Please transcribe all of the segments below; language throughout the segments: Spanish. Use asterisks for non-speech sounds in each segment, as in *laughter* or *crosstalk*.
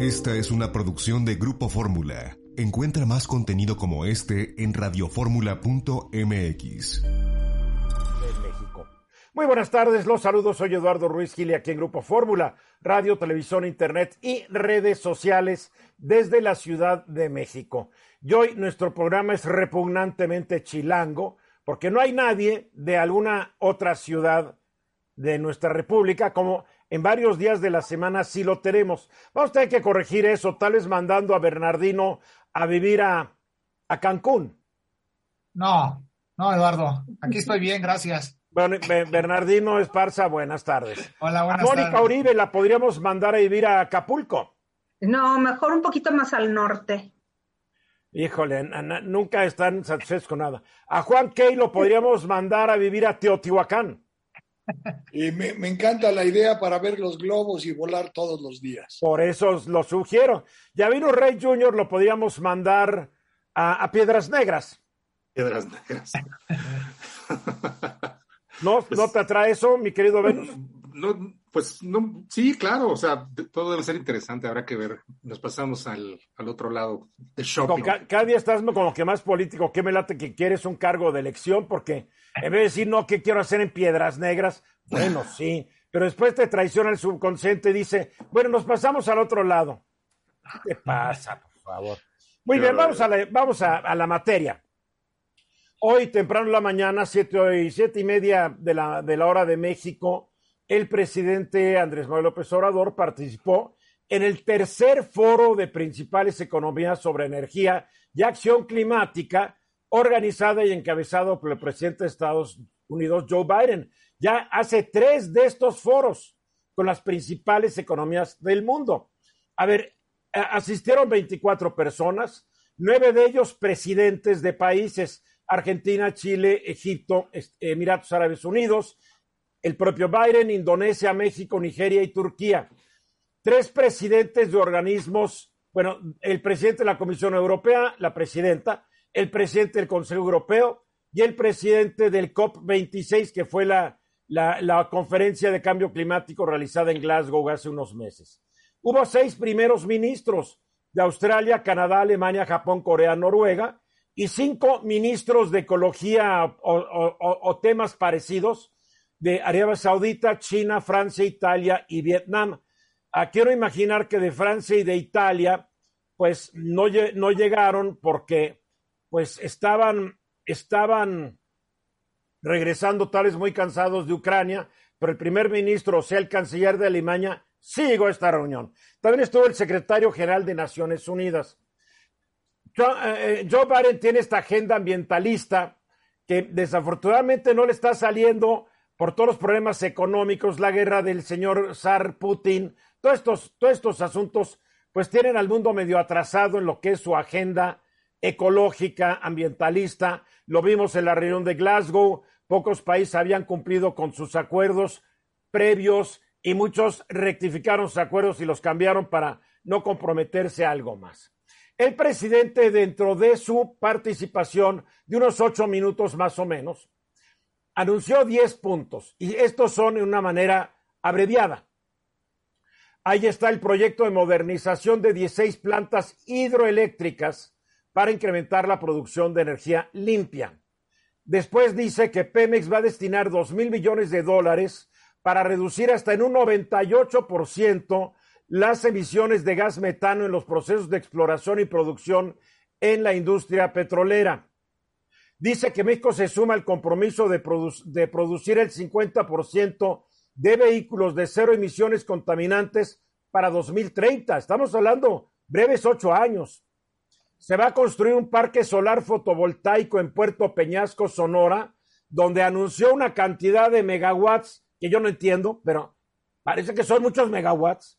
Esta es una producción de Grupo Fórmula. Encuentra más contenido como este en radioformula.mx. Muy buenas tardes, los saludos, soy Eduardo Ruiz Gili aquí en Grupo Fórmula, radio, televisión, internet y redes sociales desde la Ciudad de México. Y hoy nuestro programa es repugnantemente chilango, porque no hay nadie de alguna otra ciudad de nuestra república como en varios días de la semana sí lo tenemos. Vamos a tener que corregir eso, tal vez mandando a Bernardino a vivir a, a Cancún. No, no, Eduardo, aquí estoy bien, gracias. Bueno, Bernardino Esparza, buenas tardes. Hola, buenas a Mónica tardes. Uribe la podríamos mandar a vivir a Acapulco. No, mejor un poquito más al norte. Híjole, nunca están satisfechos con nada. A Juan Key lo podríamos mandar a vivir a Teotihuacán. Y me, me, encanta la idea para ver los globos y volar todos los días. Por eso lo sugiero. Ya vino Rey Junior, lo podríamos mandar a, a Piedras Negras. Piedras Negras. ¿No, pues, ¿No te atrae eso, mi querido Venus? No, pues no, sí, claro, o sea, todo debe ser interesante, habrá que ver. Nos pasamos al, al otro lado del shopping. Cada, cada día estás con lo que más político, que me late que quieres un cargo de elección, porque en vez de decir, no, ¿qué quiero hacer en Piedras Negras? Bueno, *laughs* sí, pero después te traiciona el subconsciente y dice, bueno, nos pasamos al otro lado. ¿Qué te pasa, por favor? Muy bien, vamos, a la, vamos a, a la materia. Hoy, temprano en la mañana, siete y, siete y media de la, de la hora de México, el presidente Andrés Manuel López Obrador participó en el tercer foro de principales economías sobre energía y acción climática, organizada y encabezado por el presidente de Estados Unidos, Joe Biden. Ya hace tres de estos foros con las principales economías del mundo. A ver, asistieron 24 personas, nueve de ellos presidentes de países Argentina, Chile, Egipto, Emiratos Árabes Unidos, el propio Biden, Indonesia, México, Nigeria y Turquía. Tres presidentes de organismos, bueno, el presidente de la Comisión Europea, la presidenta, el presidente del Consejo Europeo y el presidente del COP26, que fue la, conferencia de cambio climático realizada en Glasgow hace unos meses. Hubo seis primeros ministros de Australia, Canadá, Alemania, Japón, Corea, Noruega, y cinco ministros de ecología o, temas parecidos de Arabia Saudita, China, Francia, Italia y Vietnam. Ah, quiero imaginar que de Francia y de Italia, pues no, no llegaron porque pues estaban, estaban regresando tales muy cansados de Ucrania, pero el primer ministro, o sea, el canciller de Alemania, a esta reunión. También estuvo el secretario general de Naciones Unidas. Joe Biden tiene esta agenda ambientalista que desafortunadamente no le está saliendo por todos los problemas económicos, la guerra del señor Zar Putin, todos estos, todos estos asuntos, pues tienen al mundo medio atrasado en lo que es su agenda ecológica, ambientalista. Lo vimos en la reunión de Glasgow, pocos países habían cumplido con sus acuerdos previos y muchos rectificaron sus acuerdos y los cambiaron para no comprometerse a algo más. El presidente, dentro de su participación de unos ocho minutos más o menos, anunció diez puntos y estos son de una manera abreviada. Ahí está el proyecto de modernización de 16 plantas hidroeléctricas para incrementar la producción de energía limpia. Después dice que Pemex va a destinar dos mil millones de dólares para reducir hasta en un 98% las emisiones de gas metano en los procesos de exploración y producción en la industria petrolera. Dice que México se suma al compromiso de, produ de producir el 50% de vehículos de cero emisiones contaminantes para 2030. Estamos hablando breves ocho años. Se va a construir un parque solar fotovoltaico en Puerto Peñasco, Sonora, donde anunció una cantidad de megawatts que yo no entiendo, pero parece que son muchos megawatts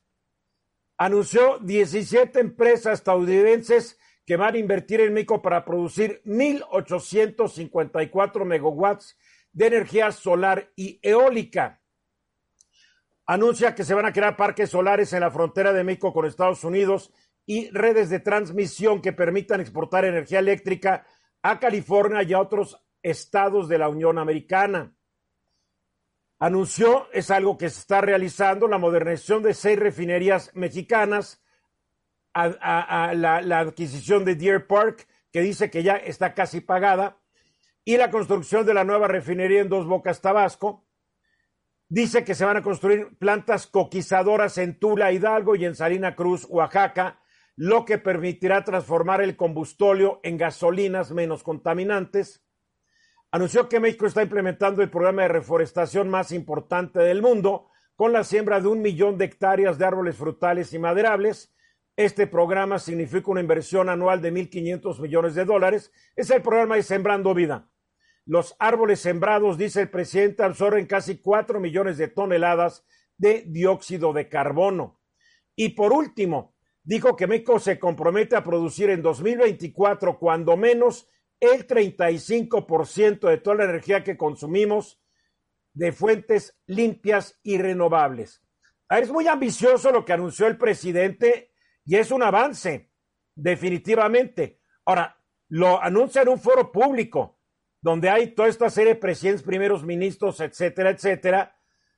anunció 17 empresas estadounidenses que van a invertir en México para producir 1.854 megawatts de energía solar y eólica. Anuncia que se van a crear parques solares en la frontera de México con Estados Unidos y redes de transmisión que permitan exportar energía eléctrica a California y a otros estados de la Unión Americana anunció, es algo que se está realizando, la modernización de seis refinerías mexicanas la, la adquisición de Deer Park, que dice que ya está casi pagada, y la construcción de la nueva refinería en Dos Bocas, Tabasco. Dice que se van a construir plantas coquizadoras en Tula, Hidalgo y en Salina Cruz, Oaxaca, lo que permitirá transformar el combustóleo en gasolinas menos contaminantes. Anunció que México está implementando el programa de reforestación más importante del mundo, con la siembra de un millón de hectáreas de árboles frutales y maderables. Este programa significa una inversión anual de 1.500 millones de dólares. Es el programa de Sembrando Vida. Los árboles sembrados, dice el presidente, absorben casi 4 millones de toneladas de dióxido de carbono. Y por último, dijo que México se compromete a producir en 2024 cuando menos el 35% de toda la energía que consumimos de fuentes limpias y renovables. Ah, es muy ambicioso lo que anunció el presidente y es un avance, definitivamente. Ahora, lo anuncia en un foro público donde hay toda esta serie de presidentes, primeros ministros, etcétera, etcétera,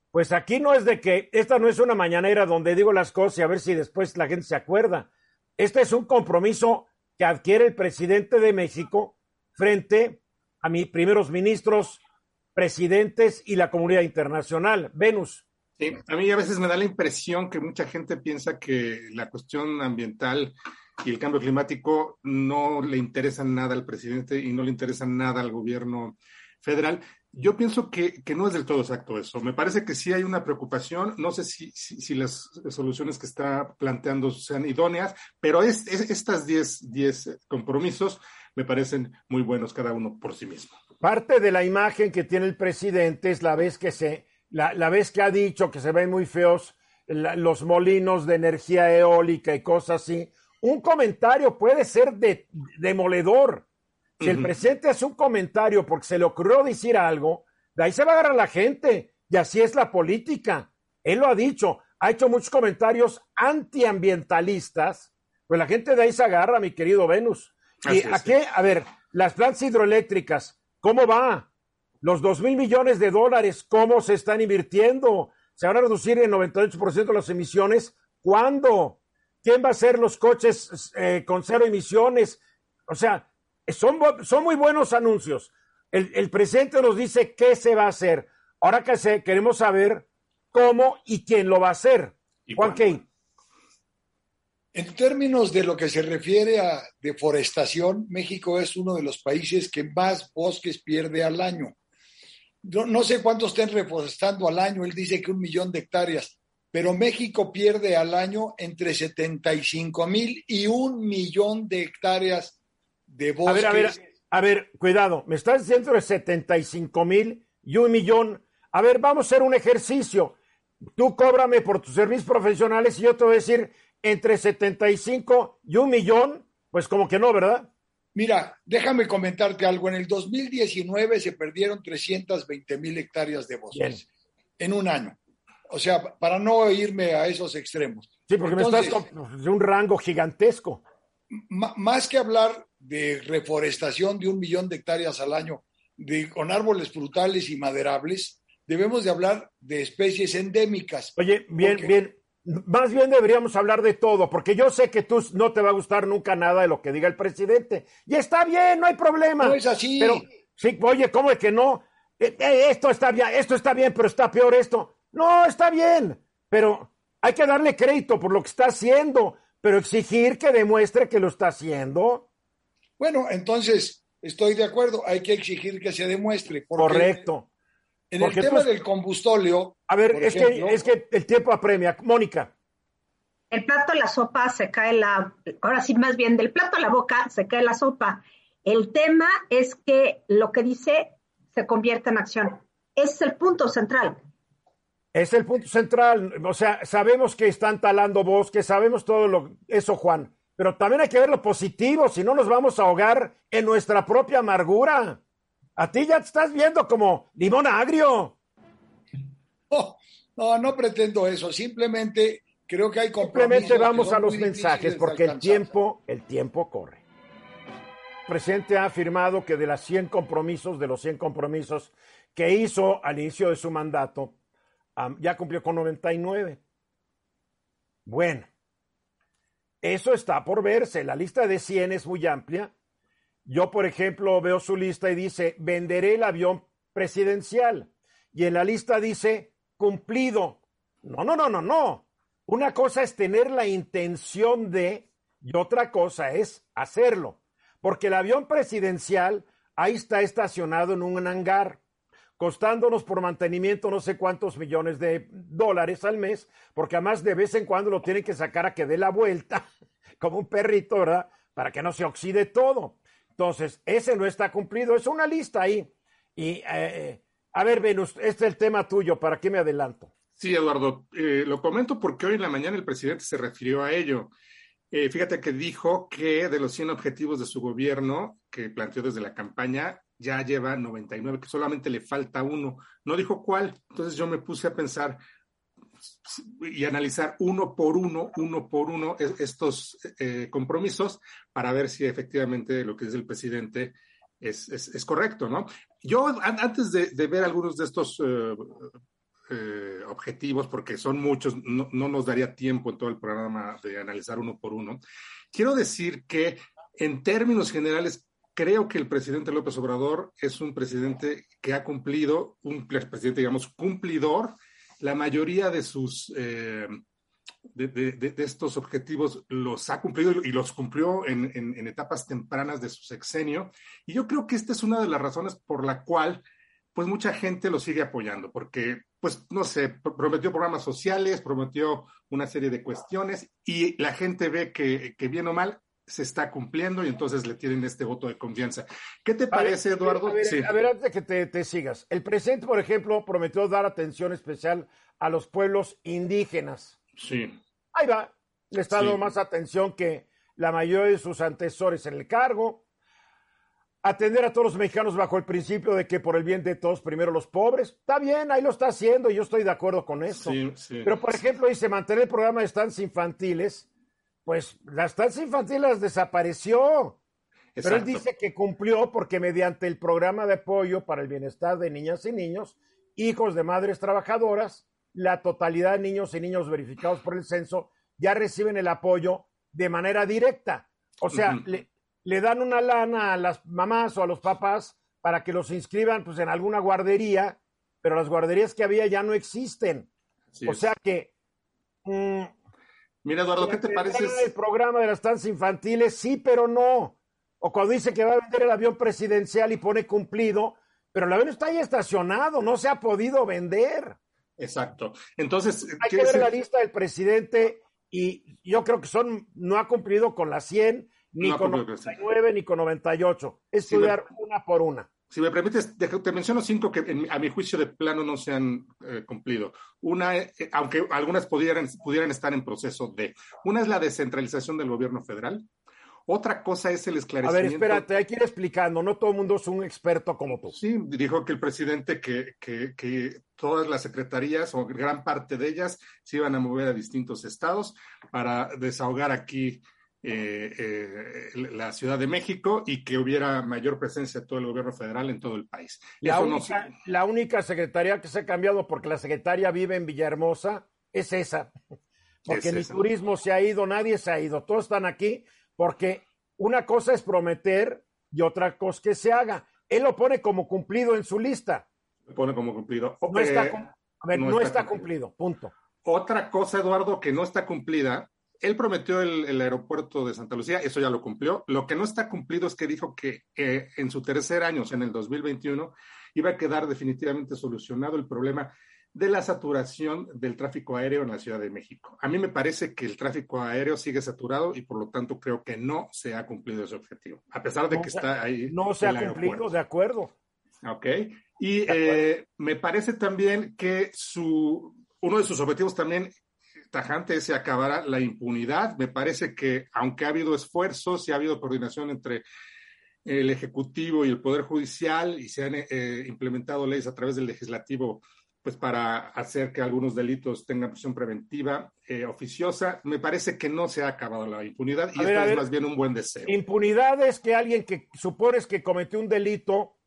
pues aquí no es de que, esta no es una mañanera donde digo las cosas y a ver si después la gente se acuerda. Este es un compromiso que adquiere el presidente de México frente a mis primeros ministros, presidentes y la comunidad internacional. Venus. A mí a veces me da la impresión que mucha gente piensa que la cuestión ambiental y el cambio climático no le interesa nada al presidente y no le interesa nada al gobierno federal. Yo pienso que, no es del todo exacto eso. Me parece que sí hay una preocupación. No sé si, si, las soluciones que está planteando sean idóneas, pero es, estas 10 compromisos me parecen muy buenos cada uno por sí mismo. Parte de la imagen que tiene el presidente es la vez que se, la, la vez que ha dicho que se ven muy feos los molinos de energía eólica y cosas así. Un comentario puede ser de, demoledor si el presidente hace un comentario porque se le ocurrió decir algo, de ahí se va a agarrar la gente. Y así es la política. Él lo ha dicho. Ha hecho muchos comentarios antiambientalistas. Pues la gente de ahí se agarra, mi querido Venus. ¿Y a qué? A ver, las plantas hidroeléctricas, ¿cómo va? Los dos mil millones de dólares, ¿cómo se están invirtiendo? ¿Se van a reducir en 98% las emisiones? ¿Cuándo? ¿Quién va a hacer los coches eh, con cero emisiones? O sea, son, son muy buenos anuncios. El, presidente nos dice qué se va a hacer. Ahora que se, queremos saber cómo y quién lo va a hacer. Juan Key. En términos de lo que se refiere a deforestación, México es uno de los países que más bosques pierde al año. No, no, sé cuántos estén reforestando al año, él dice que un millón de hectáreas, pero México pierde al año entre 75 mil y un millón de hectáreas a ver, a ver, a ver, cuidado, me estás diciendo de 75 mil y un millón. A ver, vamos a hacer un ejercicio. Tú cóbrame por tus servicios profesionales y yo te voy a decir entre 75 y un millón, pues como que no, ¿verdad? Mira, déjame comentarte algo. En el 2019 se perdieron 320 mil hectáreas de bosques en un año. O sea, para no irme a esos extremos. Sí, porque me estás de un rango gigantesco. Más que hablar de reforestación de un millón de hectáreas al año de, con árboles frutales y maderables, debemos de hablar de especies endémicas. Oye, bien, bien. Más bien deberíamos hablar de todo, porque yo sé que tú no te va a gustar nunca nada de lo que diga el presidente. Y está bien, no hay problema. No es así. Pero, sí, oye, ¿cómo es que no? Eh, eh, esto está bien, esto está bien, pero está peor esto. No, está bien, pero hay que darle crédito por lo que está haciendo, pero exigir que demuestre que lo está haciendo. Bueno, entonces estoy de acuerdo, hay que exigir que se demuestre. Correcto. En el tema del combustóleo. A ver, es, que, es que el tiempo apremia. Mónica. El plato a la sopa se cae la. Ahora sí, más bien, del plato a la boca se cae la sopa. El tema es que lo que dice se convierte en acción. Ese es el punto central. Es el punto central. O sea, sabemos que están talando bosques, sabemos todo lo, eso, Juan pero también hay que ver lo positivo, si no nos vamos a ahogar en nuestra propia amargura. A ti ya te estás viendo como limón agrio. *laughs* no, no pretendo eso, simplemente creo que hay Simplemente vamos a los mensajes porque el tiempo, el tiempo corre. El presidente ha afirmado que de las 100 compromisos, de los 100 compromisos que hizo al inicio de su mandato, ya cumplió con 99. Bueno, Eso está por verse. La lista de 100 es muy amplia. Yo, por ejemplo, veo su lista y dice, venderé el avión presidencial. Y en la lista dice, cumplido. No, no, no, no, no. Una cosa es tener la intención de y otra cosa es hacerlo. Porque el avión presidencial ahí está estacionado en un hangar, costándonos por mantenimiento no sé cuántos millones de dólares al mes, porque además de vez en cuando lo tienen que sacar a que dé la vuelta, *laughs* como un perrito, ¿verdad? Para que no se oxide todo. Entonces, ese no está cumplido, es una lista ahí. Y, eh, a ver, Venus, este es el tema tuyo, ¿para qué me adelanto? Sí, Eduardo, eh, lo comento porque hoy en la mañana el presidente se refirió a ello. Eh, fíjate que dijo que de los 100 objetivos de su gobierno que planteó desde la campaña, ya lleva 99, que solamente le falta uno. No dijo cuál. Entonces yo me puse a pensar y analizar uno por uno, uno por uno estos eh, compromisos para ver si efectivamente lo que dice el presidente es, es, correcto, ¿no? Yo antes de, ver algunos de estos eh, eh, objetivos, porque son muchos, no, nos daría tiempo en todo el programa de analizar uno por uno. Quiero decir que en términos generales, creo que el presidente López Obrador es un presidente que ha cumplido, un presidente, digamos, cumplidor, la mayoría de sus... Eh, de, estos objetivos los ha cumplido y los cumplió en, etapas tempranas de su sexenio. Y yo creo que esta es una de las razones por la cual pues mucha gente lo sigue apoyando, porque, pues, no sé, prometió programas sociales, prometió una serie de cuestiones y la gente ve que, que bien o mal se está cumpliendo y entonces le tienen este voto de confianza. ¿Qué te parece, Eduardo? A ver, antes de que te, te, sigas, el presidente, por ejemplo, prometió dar atención especial a los pueblos indígenas. Sí. Ahí va, le está dando más atención que la mayoría de sus antecesores en el cargo atender a todos los mexicanos bajo el principio de que por el bien de todos, primero los pobres. Está bien, ahí lo está haciendo y yo estoy de acuerdo con eso. Pero, por ejemplo, dice mantener el programa de estancias infantiles. Pues la estancia infantiles desapareció. Pero él dice que cumplió porque mediante el programa de apoyo para el bienestar de niñas y niños, hijos de madres trabajadoras, la totalidad de niños y niños verificados por el censo ya reciben el apoyo de manera directa. O sea, le, le dan una lana a las mamás o a los papás para que los inscriban pues, en alguna guardería, pero las guarderías que había ya no existen. o sea que... Mm, Mira, Eduardo, ¿qué te parece? El programa de las estancias infantiles, sí, pero no. O cuando dice que va a vender el avión presidencial y pone cumplido, pero el avión está ahí estacionado, no se ha podido vender. Exacto. Entonces, hay que ver la lista del presidente y yo creo que son no ha cumplido con las 100 ni con 99 ni con 98. Estudiar una por una. Si me permites, te menciono cinco que a mi juicio de plano no se han eh, cumplido. Una, eh, aunque algunas pudieran, pudieran estar en proceso de. Una es la descentralización del gobierno federal. Otra cosa es el esclarecimiento. A ver, espérate, hay que ir explicando. No todo el mundo es un experto como tú. Sí, dijo que el presidente que, que, que todas las secretarías o gran parte de ellas se iban a mover a distintos estados para desahogar aquí eh, eh, la Ciudad de México y que hubiera mayor presencia de todo el gobierno federal en todo el país. La, única, la única secretaría que se ha cambiado porque la secretaria vive en Villahermosa es esa. Porque el turismo se ha ido, nadie se ha ido, todos están aquí porque una cosa es prometer y otra cosa que se haga. Él lo pone como cumplido en su lista. Lo pone como cumplido. No está, a ver, no, está, cumplido, punto. Otra cosa, Eduardo, que no está cumplida él prometió el, aeropuerto de Santa Lucía, eso ya lo cumplió. Lo que no está cumplido es que dijo que en su tercer año, o sea, en el 2021, iba a quedar definitivamente solucionado el problema de la saturación del tráfico aéreo en la Ciudad de México. A mí me parece que el tráfico aéreo sigue saturado y por lo tanto creo que no se ha cumplido ese objetivo, a pesar de que está ahí. No se ha cumplido, de acuerdo. Ok. Y eh, me parece también que su, uno de sus objetivos también tajante se acabará la impunidad. Me parece que, aunque ha habido esfuerzos y ha habido coordinación entre el Ejecutivo y el Poder Judicial y se han eh, implementado leyes a través del legislativo pues para hacer que algunos delitos tengan prisión preventiva eh, oficiosa, me parece que no se ha acabado la impunidad y esto es más bien un buen deseo. Impunidad es que alguien que supones que cometió un delito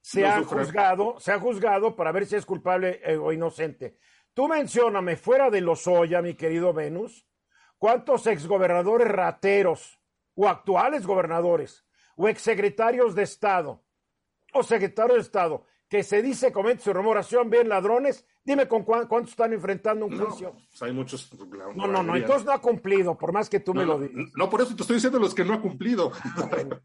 se ha juzgado, se ha juzgado para ver si es culpable eh, o inocente. Tú mencióname fuera de los Lozoya, mi querido Venus, ¿Cuántos exgobernadores rateros o actuales gobernadores o exsecretarios de Estado o secretarios de Estado que se dice, comete su rememoración, bien ladrones, dime con cuántos están enfrentando un juicio. No, pues hay muchos. no, no, no, entonces no ha cumplido, por más que tú me lo digas. No, por eso te estoy diciendo los que no ha cumplido. Bueno,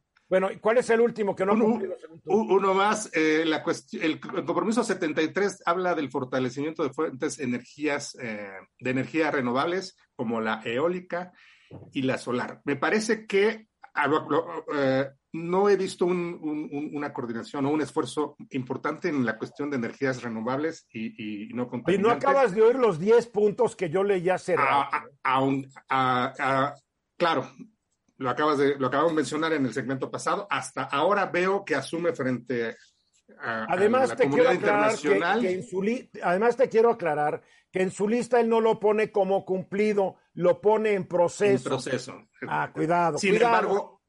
¿cuál es el último que no ha cumplido? Uno más, eh, la el, compromiso 73 habla del fortalecimiento de fuentes energías, eh, de energías renovables, como la eólica y la solar. Me parece que eh, no he visto una coordinación o un esfuerzo importante en la cuestión de energías renovables y, no contaminantes. Y no acabas de oír los 10 puntos que yo leí hace claro, lo acabas de, lo acabamos de mencionar en el segmento pasado. Hasta ahora veo que asume frente a, además, la te comunidad internacional. Que, en su además te quiero aclarar que en su lista él no lo pone como cumplido, lo pone en proceso. En proceso. Ah, cuidado. Sin cuidado. embargo,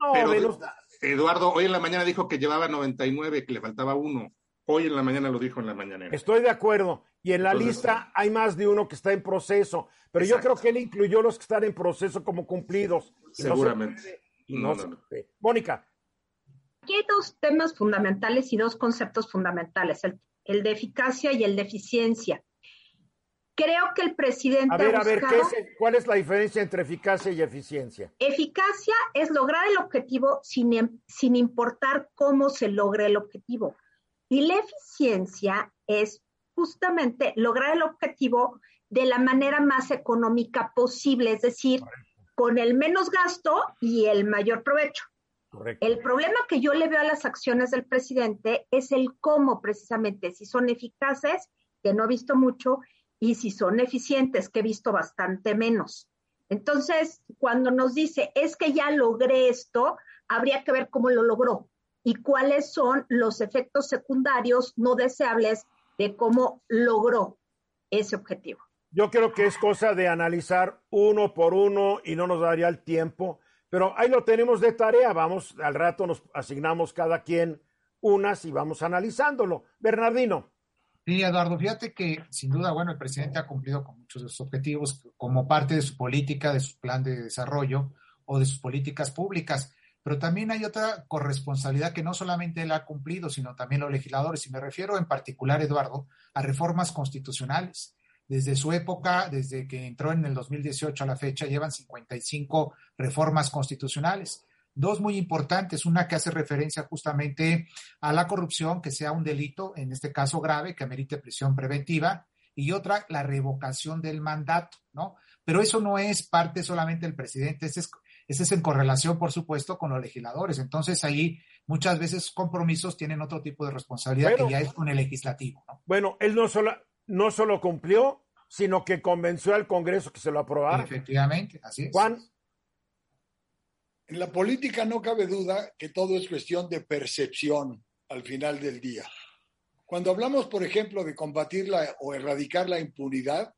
Eduardo hoy en la mañana dijo que llevaba 99, que le faltaba uno. Hoy en la mañana lo dijo en la mañana. Estoy de acuerdo. Y en la lista hay más de uno que está en proceso. Pero yo creo que él incluyó los que están en proceso como cumplidos. Seguramente. Mónica. Aquí hay dos temas fundamentales y dos conceptos fundamentales, el, de eficacia y el de eficiencia. Creo que el presidente. A ver, a ver, ¿cuál es la diferencia entre eficacia y eficiencia? Eficacia es lograr el objetivo sin, sin importar cómo se logre el objetivo. Y la eficiencia es justamente lograr el objetivo de la manera más económica posible, es decir, con el menos gasto y el mayor provecho. El problema que yo le veo a las acciones del presidente es el cómo precisamente, si son eficaces, que no he visto mucho, y si son eficientes, que he visto bastante menos. Entonces, cuando nos dice, es que ya logré esto, habría que ver cómo lo logró y cuáles son los efectos secundarios no deseables de cómo logró ese objetivo. Yo creo que es cosa de analizar uno por uno y no nos daría el tiempo, pero ahí lo tenemos de tarea. Vamos, al rato nos asignamos cada quien unas y vamos analizándolo. Bernardino. Sí, Eduardo, fíjate que sin duda, bueno, el presidente ha cumplido con muchos de sus objetivos como parte de su política, de su plan de desarrollo o de sus políticas públicas. Pero también hay otra corresponsabilidad que no solamente él ha cumplido, sino también los legisladores. Y me refiero en particular, Eduardo, a reformas constitucionales. Desde su época, desde que entró en el 2018 a la fecha, llevan 55 reformas constitucionales. Dos muy importantes, una que hace referencia justamente a la corrupción, que sea un delito, en este caso grave, que amerite prisión preventiva, y otra, la revocación del mandato, ¿no? Pero eso no es parte solamente del presidente, es, ese es en correlación, por supuesto, con los legisladores. Entonces ahí muchas veces compromisos tienen otro tipo de responsabilidad que ya es con el legislativo. ¿no? Bueno, él no solo, no solo cumplió, sino que convenció al Congreso que se lo aprobara. Efectivamente, así es. Juan. En la política no cabe duda que todo es cuestión de percepción al final del día. Cuando hablamos, por ejemplo, de combatir o erradicar la impunidad,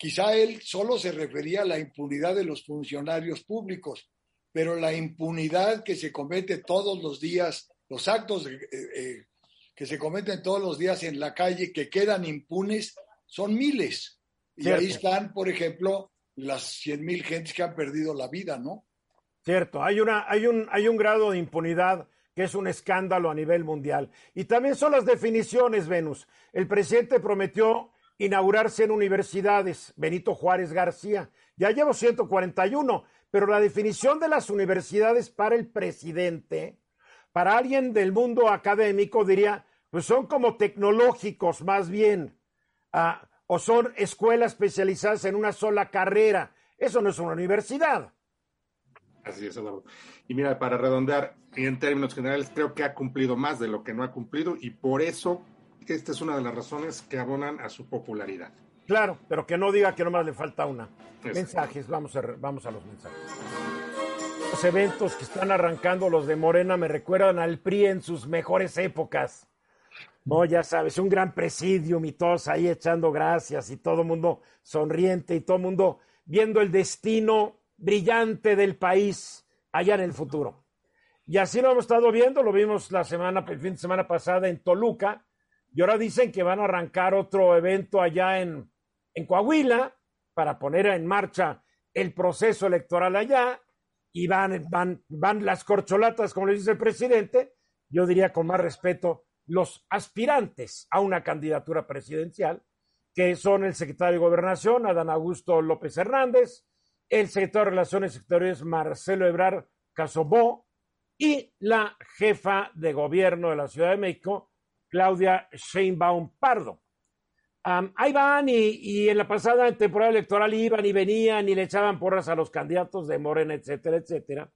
Quizá él solo se refería a la impunidad de los funcionarios públicos, pero la impunidad que se comete todos los días, los actos eh, eh, que se cometen todos los días en la calle que quedan impunes, son miles. Y ahí están, por ejemplo, las cien mil gentes que han perdido la vida, ¿no? Cierto, hay, una, hay, un, hay un grado de impunidad que es un escándalo a nivel mundial. Y también son las definiciones, Venus. El presidente prometió inaugurarse en universidades, Benito Juárez García. Ya llevo 141, pero la definición de las universidades para el presidente, para alguien del mundo académico, diría, pues son como tecnológicos más bien, ah, o son escuelas especializadas en una sola carrera. Eso no es una universidad. Así es, Eduardo. Y mira, para redondear, en términos generales, creo que ha cumplido más de lo que no ha cumplido y por eso esta es una de las razones que abonan a su popularidad. Claro, pero que no diga que nomás le falta una. Mensajes, vamos a, vamos a los mensajes. Los eventos que están arrancando los de Morena me recuerdan al PRI en sus mejores épocas. No, ya sabes, un gran presidium y todos ahí echando gracias y todo mundo sonriente y todo mundo viendo el destino brillante del país allá en el futuro. Y así lo hemos estado viendo, lo vimos la semana, el fin de semana pasada en Toluca, y ahora dicen que van a arrancar otro evento allá en, en Coahuila para poner en marcha el proceso electoral allá y van, van, van las corcholatas, como le dice el presidente, yo diría con más respeto, los aspirantes a una candidatura presidencial, que son el secretario de Gobernación, Adán Augusto López Hernández, el secretario de Relaciones Exteriores, Marcelo Ebrard Casobó, y la jefa de gobierno de la Ciudad de México, Claudia Sheinbaum Pardo. ahí van y, en la pasada temporada electoral iban y venían y le echaban porras a los candidatos de Morena, etcétera, etcétera.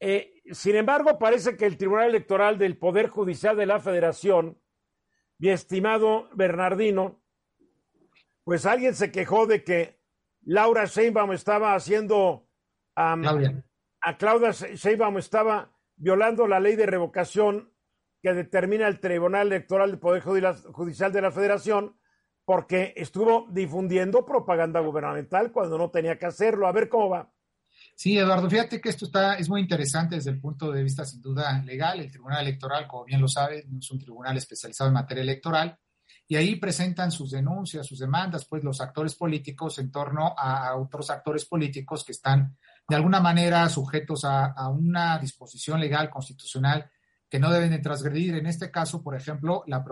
Eh, sin embargo, parece que el Tribunal Electoral del Poder Judicial de la Federación, mi estimado Bernardino, pues alguien se quejó de que Laura Sheinbaum estaba haciendo a Claudia Sheinbaum estaba violando la ley de revocación que determina el Tribunal Electoral del Poder Judicial de la Federación porque estuvo difundiendo propaganda gubernamental cuando no tenía que hacerlo. A ver cómo va. Sí, Eduardo, fíjate que esto está, es muy interesante desde el punto de vista sin duda legal. El Tribunal Electoral, como bien lo sabe, es un tribunal especializado en materia electoral y ahí presentan sus denuncias, sus demandas, pues los actores políticos en torno a otros actores políticos que están de alguna manera sujetos a, una disposición legal constitucional que no deben de transgredir, en este caso, por ejemplo, la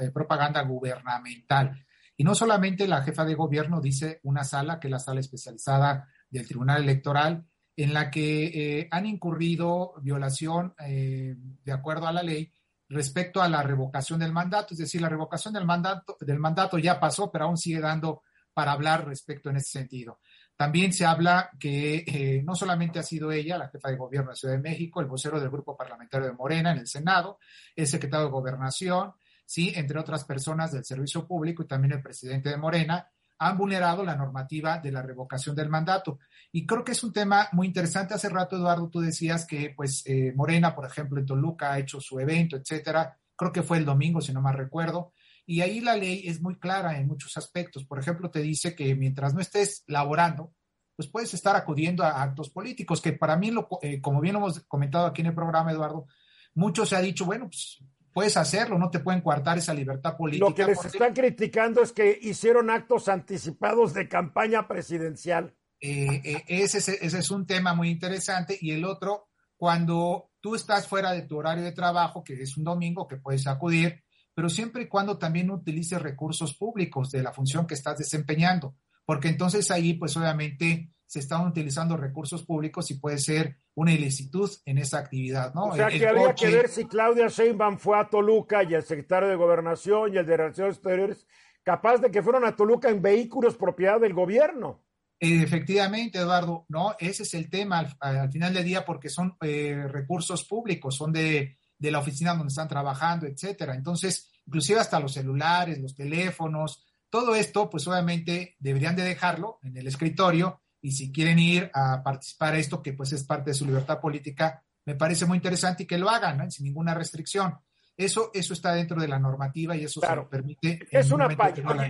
eh, propaganda gubernamental. Y no solamente la jefa de gobierno dice una sala, que es la sala especializada del Tribunal Electoral, en la que eh, han incurrido violación eh, de acuerdo a la ley respecto a la revocación del mandato. Es decir, la revocación del mandato, del mandato ya pasó, pero aún sigue dando para hablar respecto en ese sentido. También se habla que eh, no solamente ha sido ella, la jefa de gobierno de Ciudad de México, el vocero del grupo parlamentario de Morena en el Senado, el secretario de Gobernación, sí, entre otras personas del servicio público y también el presidente de Morena, han vulnerado la normativa de la revocación del mandato. Y creo que es un tema muy interesante. Hace rato, Eduardo, tú decías que, pues, eh, Morena, por ejemplo, en Toluca ha hecho su evento, etcétera. Creo que fue el domingo, si no mal recuerdo. Y ahí la ley es muy clara en muchos aspectos. Por ejemplo, te dice que mientras no estés laborando, pues puedes estar acudiendo a actos políticos, que para mí, lo, eh, como bien hemos comentado aquí en el programa, Eduardo, mucho se ha dicho, bueno, pues puedes hacerlo, no te pueden coartar esa libertad política. Lo que les están criticando es que hicieron actos anticipados de campaña presidencial. Eh, eh, ese, ese, es un tema muy interesante. Y el otro, cuando tú estás fuera de tu horario de trabajo, que es un domingo, que puedes acudir, pero siempre y cuando también utilices recursos públicos de la función que estás desempeñando, porque entonces ahí, pues obviamente, se están utilizando recursos públicos y puede ser una ilicitud en esa actividad, ¿no? O sea, que habría que ver si Claudia Sheinbaum fue a Toluca y el secretario de Gobernación y el de Relaciones Exteriores, capaz de que fueron a Toluca en vehículos propiedad del gobierno. Efectivamente, Eduardo, no, ese es el tema al, final del día porque son eh, recursos públicos, son de, de, la oficina donde están trabajando, etcétera. Entonces, inclusive hasta los celulares, los teléfonos, todo esto, pues obviamente deberían de dejarlo en el escritorio y si quieren ir a participar a esto, que pues es parte de su libertad política, me parece muy interesante y que lo hagan, sin ninguna restricción. Eso, eso está dentro de la normativa y eso se lo permite. Es una,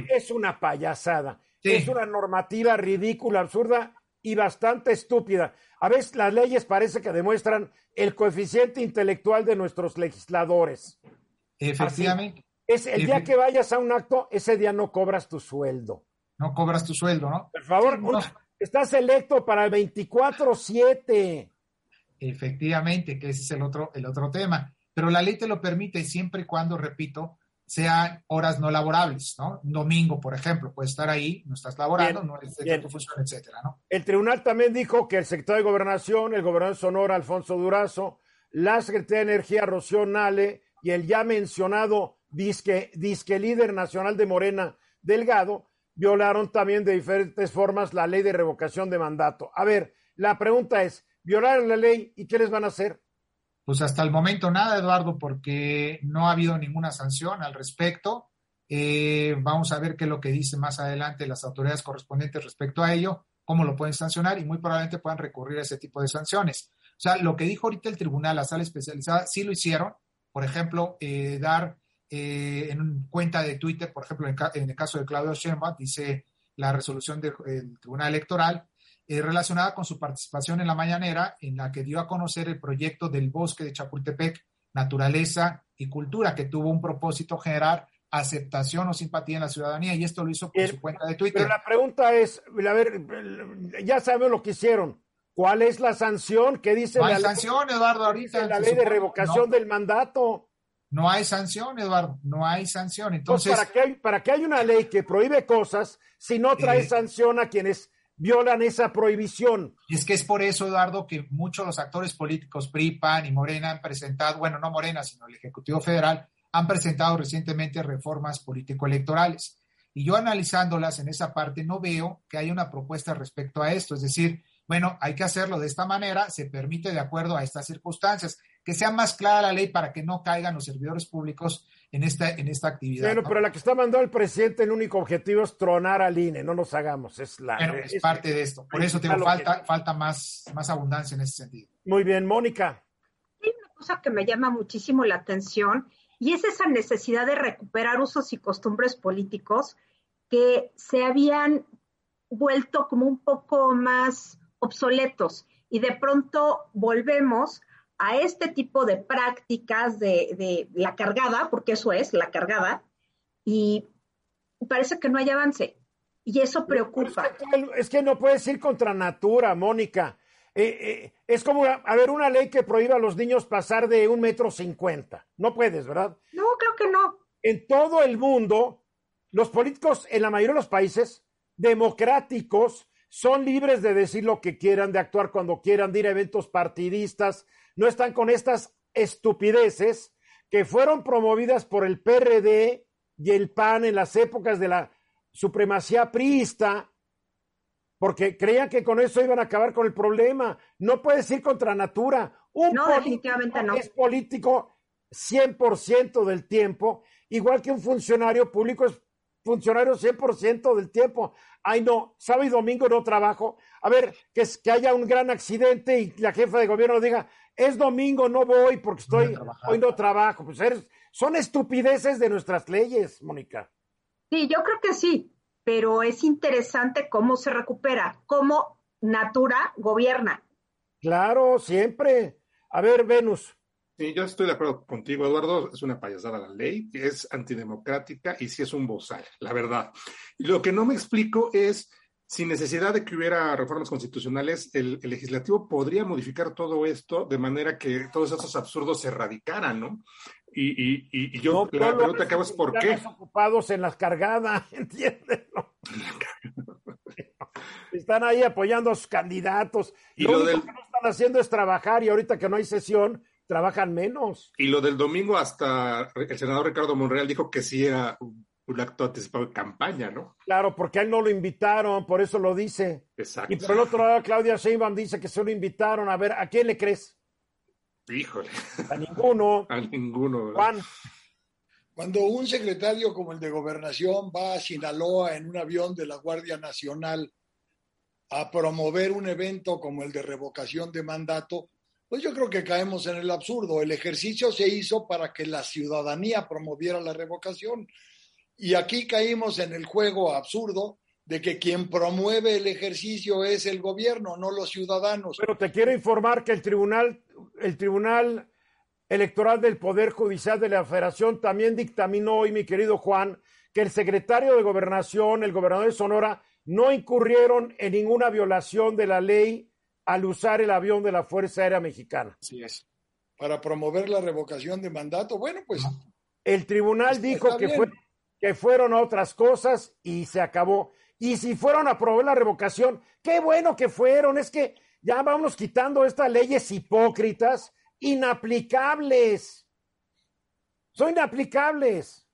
es una payasada. Es una normativa ridícula, absurda y bastante estúpida. A veces las leyes parece que demuestran el coeficiente intelectual de nuestros legisladores. Efectivamente. Es el día que vayas a un acto, ese día no cobras tu sueldo. No cobras tu sueldo, ¿no? Por favor, Estás electo para el 24-7. Efectivamente, que ese es el otro, el otro tema. Pero la ley te lo permite siempre y cuando, repito, sean horas no laborables, ¿no? Un domingo, por ejemplo, puedes estar ahí, no estás laborando, no es de tu función, etcétera, ¿no? El tribunal también dijo que el secretario de Gobernación, el gobernador de Sonora, Alfonso Durazo, la secretaria de Energía, Rocío Nale, y el ya mencionado disque, disque líder nacional de Morena, Delgado, violaron también de diferentes formas la ley de revocación de mandato. A ver, la pregunta es, ¿violaron la ley y qué les van a hacer? Pues hasta el momento nada, Eduardo, porque no ha habido ninguna sanción al respecto. Eh, vamos a ver qué es lo que dicen más adelante las autoridades correspondientes respecto a ello, cómo lo pueden sancionar y muy probablemente puedan recurrir a ese tipo de sanciones. O sea, lo que dijo ahorita el tribunal, la sala especializada, sí lo hicieron. Por ejemplo, eh, dar eh, en cuenta de Twitter, por ejemplo, en, el caso de Claudio Sheinbaum, dice la resolución del Tribunal Electoral eh, relacionada con su participación en la mañanera, en la que dio a conocer el proyecto del bosque de Chapultepec, naturaleza y cultura, que tuvo un propósito generar aceptación o simpatía en la ciudadanía y esto lo hizo por su cuenta de Twitter. Pero la pregunta es, a ver, ya sabemos lo que hicieron. ¿Cuál es la sanción? ¿Qué dice no hay la sanción, ley? Eduardo, ahorita. la ley de revocación no, del mandato. No hay sanción, Eduardo, no hay sanción. Entonces, ¿para, qué hay, ¿para qué hay una ley que prohíbe cosas si no trae eh, sanción a quienes violan esa prohibición? Y es que es por eso, Eduardo, que muchos de los actores políticos, PRI, PAN y Morena han presentado, bueno, no Morena, sino el Ejecutivo Federal, han presentado recientemente reformas político-electorales. Y yo analizándolas en esa parte no veo que haya una propuesta respecto a esto. Es decir, bueno, hay que hacerlo de esta manera, se permite de acuerdo a estas circunstancias, que sea más clara la ley para que no caigan los servidores públicos en esta, en esta actividad. Bueno, ¿no? pero la que está mandando el presidente, el único objetivo es tronar al INE, no nos hagamos, es la... Bueno, es, es parte de esto, por eso tengo falta, que... falta más, más abundancia en ese sentido. Muy bien, Mónica. Hay una cosa que me llama muchísimo la atención y es esa necesidad de recuperar usos y costumbres políticos que se habían vuelto como un poco más obsoletos y de pronto volvemos a este tipo de prácticas de, de, la cargada, porque eso es, la cargada, y parece que no hay avance. Y eso preocupa. Es que, es que no puedes ir contra natura, Mónica. Eh, eh, es como haber una ley que prohíba a los niños pasar de un metro cincuenta. No puedes, ¿verdad? No, creo que no. En todo el mundo, los políticos en la mayoría de los países democráticos son libres de decir lo que quieran, de actuar cuando quieran, de ir a eventos partidistas, no están con estas estupideces que fueron promovidas por el PRD y el PAN en las épocas de la supremacía priista, porque creían que con eso iban a acabar con el problema. No puedes ir contra natura. Un no, definitivamente no. Es político 100% del tiempo, igual que un funcionario público es funcionario 100% del tiempo. Ay, no, sábado y domingo no trabajo. A ver, que, que haya un gran accidente y la jefa de gobierno diga, es domingo, no voy porque estoy, no hoy no trabajo. Pues eres, son estupideces de nuestras leyes, Mónica. Sí, yo creo que sí, pero es interesante cómo se recupera, cómo Natura gobierna. Claro, siempre. A ver, Venus. Sí, yo estoy de acuerdo contigo, Eduardo. Es una payasada la ley, es antidemocrática y sí es un bozal, la verdad. Y lo que no me explico es, sin necesidad de que hubiera reformas constitucionales, el, el legislativo podría modificar todo esto de manera que todos esos absurdos se erradicaran, ¿no? Y, y, y, yo no, la pregunta que hago es por qué. ocupados en las cargadas, *laughs* ¿entiendes? Están ahí apoyando a sus candidatos. Y lo, lo único del... que no están haciendo es trabajar y ahorita que no hay sesión, trabajan menos. Y lo del domingo hasta el senador Ricardo Monreal dijo que sí era un, acto anticipado de campaña, ¿no? Claro, porque a él no lo invitaron, por eso lo dice. Exacto. Y por el otro lado, Claudia Sheinbaum dice que se lo invitaron. A ver, ¿a quién le crees? Híjole. A ninguno. *laughs* A ninguno. ¿verdad? Juan. Cuando un secretario como el de Gobernación va a Sinaloa en un avión de la Guardia Nacional a promover un evento como el de revocación de mandato, pues yo creo que caemos en el absurdo. El ejercicio se hizo para que la ciudadanía promoviera la revocación. Y aquí caímos en el juego absurdo de que quien promueve el ejercicio es el gobierno, no los ciudadanos. Pero te quiero informar que el tribunal, el tribunal electoral del Poder Judicial de la Federación también dictaminó hoy, mi querido Juan, que el secretario de Gobernación, el gobernador de Sonora, no incurrieron en ninguna violación de la ley al usar el avión de la Fuerza Aérea Mexicana. Así es. Para promover la revocación de mandato, bueno, pues. El tribunal dijo que, fue, que fueron otras cosas y se acabó. Y si fueron a promover la revocación, qué bueno que fueron. Es que ya vamos quitando estas leyes hipócritas, inaplicables. Son inaplicables.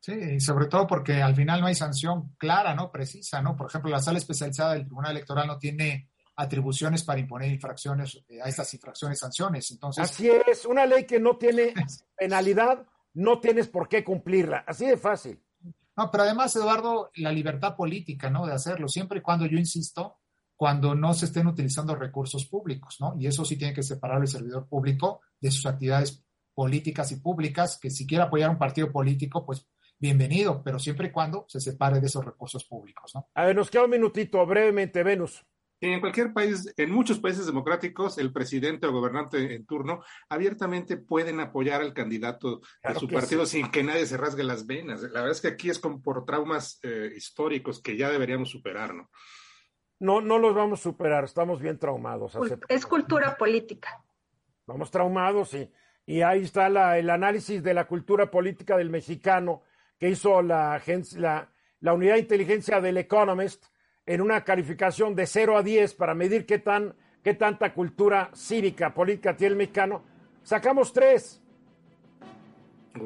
Sí, sobre todo porque al final no hay sanción clara, ¿no? Precisa, ¿no? Por ejemplo, la sala especializada del Tribunal Electoral no tiene atribuciones para imponer infracciones a estas infracciones, sanciones. Entonces, así es, una ley que no tiene *laughs* penalidad, no tienes por qué cumplirla. Así de fácil. No, pero además, Eduardo, la libertad política, ¿no? De hacerlo, siempre y cuando yo insisto, cuando no se estén utilizando recursos públicos, ¿no? Y eso sí tiene que separar el servidor público de sus actividades políticas y públicas, que si quiere apoyar un partido político, pues bienvenido, pero siempre y cuando se separe de esos recursos públicos, ¿no? A ver, nos queda un minutito, brevemente, Venus. En cualquier país, en muchos países democráticos, el presidente o gobernante en turno abiertamente pueden apoyar al candidato de su partido sin que nadie se rasgue las venas. La verdad es que aquí es como por traumas eh, históricos que ya deberíamos superar, ¿no? No, no los vamos a superar, estamos bien traumados. Es cultura política. Vamos traumados y, y ahí está la, el análisis de la cultura política del mexicano que hizo la, la, la unidad de inteligencia del Economist en una calificación de 0 a 10 para medir qué, tan, qué tanta cultura cívica, política tiene el mexicano, sacamos 3.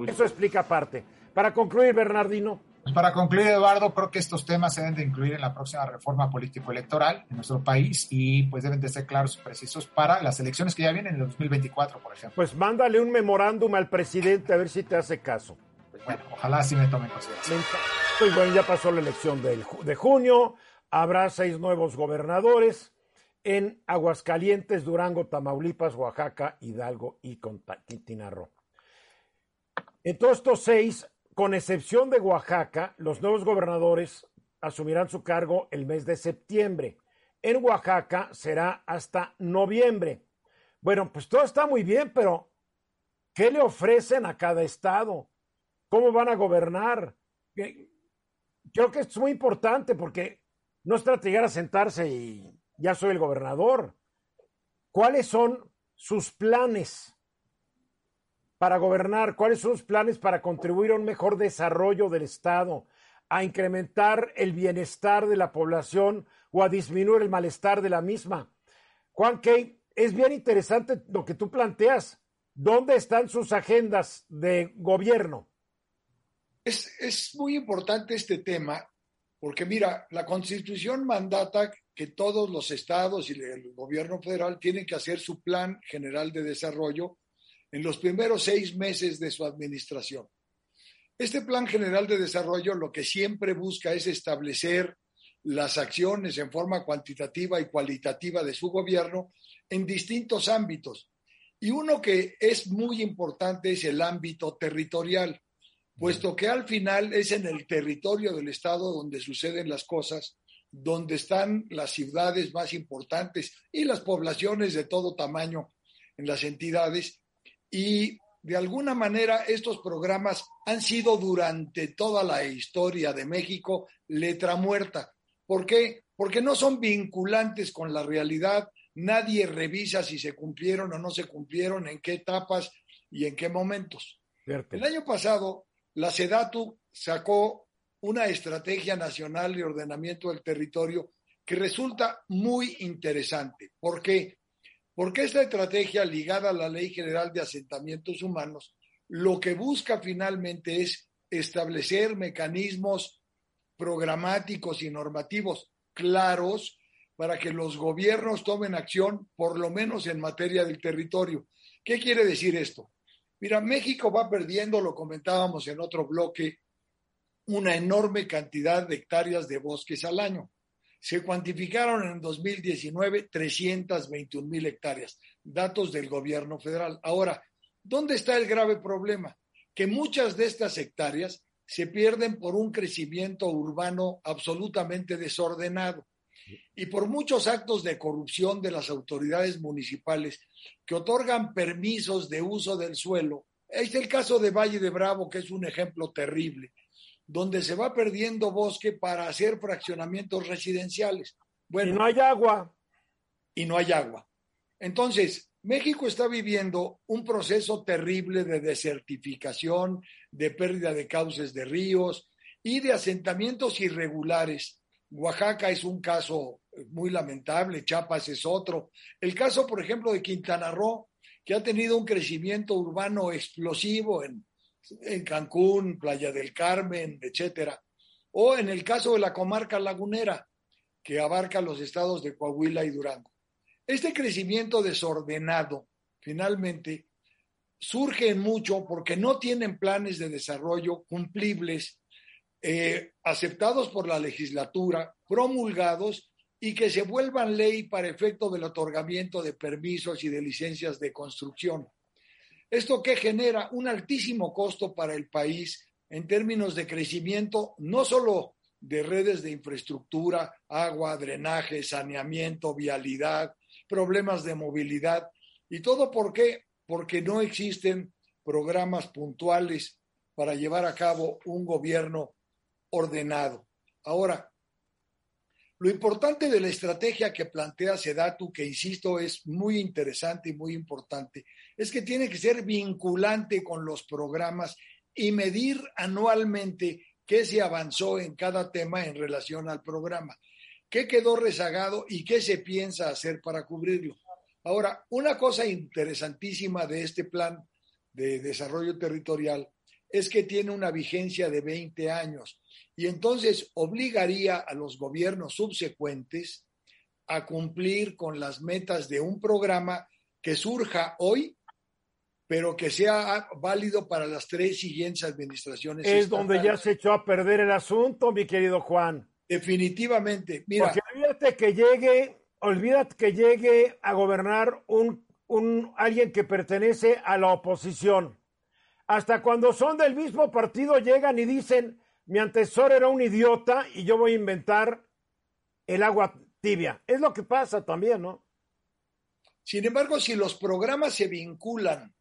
Eso explica parte. Para concluir, Bernardino. Pues para concluir, Eduardo, creo que estos temas se deben de incluir en la próxima reforma político-electoral en nuestro país y pues deben de ser claros y precisos para las elecciones que ya vienen en el 2024, por ejemplo. Pues mándale un memorándum al presidente a ver si te hace caso. Bueno, ojalá sí me tomen consideración. Pues bueno, ya pasó la elección de junio, Habrá seis nuevos gobernadores en Aguascalientes, Durango, Tamaulipas, Oaxaca, Hidalgo y Quintana Roo. En todos estos seis, con excepción de Oaxaca, los nuevos gobernadores asumirán su cargo el mes de septiembre. En Oaxaca será hasta noviembre. Bueno, pues todo está muy bien, pero ¿qué le ofrecen a cada estado? ¿Cómo van a gobernar? Creo que es muy importante porque no es tratar llegar a sentarse y ya soy el gobernador. ¿Cuáles son sus planes para gobernar? ¿Cuáles son sus planes para contribuir a un mejor desarrollo del Estado, a incrementar el bienestar de la población o a disminuir el malestar de la misma? Juan Key, es bien interesante lo que tú planteas. ¿Dónde están sus agendas de gobierno? Es, es muy importante este tema porque mira, la constitución mandata que todos los estados y el gobierno federal tienen que hacer su plan general de desarrollo en los primeros seis meses de su administración. Este plan general de desarrollo lo que siempre busca es establecer las acciones en forma cuantitativa y cualitativa de su gobierno en distintos ámbitos. Y uno que es muy importante es el ámbito territorial puesto que al final es en el territorio del Estado donde suceden las cosas, donde están las ciudades más importantes y las poblaciones de todo tamaño en las entidades. Y de alguna manera estos programas han sido durante toda la historia de México letra muerta. ¿Por qué? Porque no son vinculantes con la realidad. Nadie revisa si se cumplieron o no se cumplieron, en qué etapas y en qué momentos. El año pasado la SEDATU sacó una estrategia nacional de ordenamiento del territorio que resulta muy interesante. ¿Por qué? Porque esta estrategia ligada a la Ley General de Asentamientos Humanos lo que busca finalmente es establecer mecanismos programáticos y normativos claros para que los gobiernos tomen acción, por lo menos en materia del territorio. ¿Qué quiere decir esto? Mira, México va perdiendo, lo comentábamos en otro bloque, una enorme cantidad de hectáreas de bosques al año. Se cuantificaron en 2019 321 mil hectáreas, datos del gobierno federal. Ahora, ¿dónde está el grave problema? Que muchas de estas hectáreas se pierden por un crecimiento urbano absolutamente desordenado y por muchos actos de corrupción de las autoridades municipales que otorgan permisos de uso del suelo. Es el caso de Valle de Bravo, que es un ejemplo terrible, donde se va perdiendo bosque para hacer fraccionamientos residenciales. Bueno, y no hay agua. Y no hay agua. Entonces, México está viviendo un proceso terrible de desertificación, de pérdida de cauces de ríos y de asentamientos irregulares Oaxaca es un caso muy lamentable, Chiapas es otro. El caso, por ejemplo, de Quintana Roo, que ha tenido un crecimiento urbano explosivo en, en Cancún, Playa del Carmen, etcétera. O en el caso de la comarca lagunera, que abarca los estados de Coahuila y Durango. Este crecimiento desordenado, finalmente, surge mucho porque no tienen planes de desarrollo cumplibles eh, aceptados por la legislatura, promulgados y que se vuelvan ley para efecto del otorgamiento de permisos y de licencias de construcción. Esto que genera un altísimo costo para el país en términos de crecimiento, no solo de redes de infraestructura, agua, drenaje, saneamiento, vialidad, problemas de movilidad. ¿Y todo por qué? Porque no existen programas puntuales para llevar a cabo un gobierno ordenado. Ahora, lo importante de la estrategia que plantea Sedatu, que insisto es muy interesante y muy importante, es que tiene que ser vinculante con los programas y medir anualmente qué se avanzó en cada tema en relación al programa, qué quedó rezagado y qué se piensa hacer para cubrirlo. Ahora, una cosa interesantísima de este plan de desarrollo territorial es que tiene una vigencia de 20 años y entonces obligaría a los gobiernos subsecuentes a cumplir con las metas de un programa que surja hoy, pero que sea válido para las tres siguientes administraciones. Es donde ya se echó a perder el asunto, mi querido Juan. Definitivamente. Mira. Porque olvídate que llegue, olvídate que llegue a gobernar un, un alguien que pertenece a la oposición. Hasta cuando son del mismo partido llegan y dicen, mi antecesor era un idiota y yo voy a inventar el agua tibia. Es lo que pasa también, ¿no? Sin embargo, si los programas se vinculan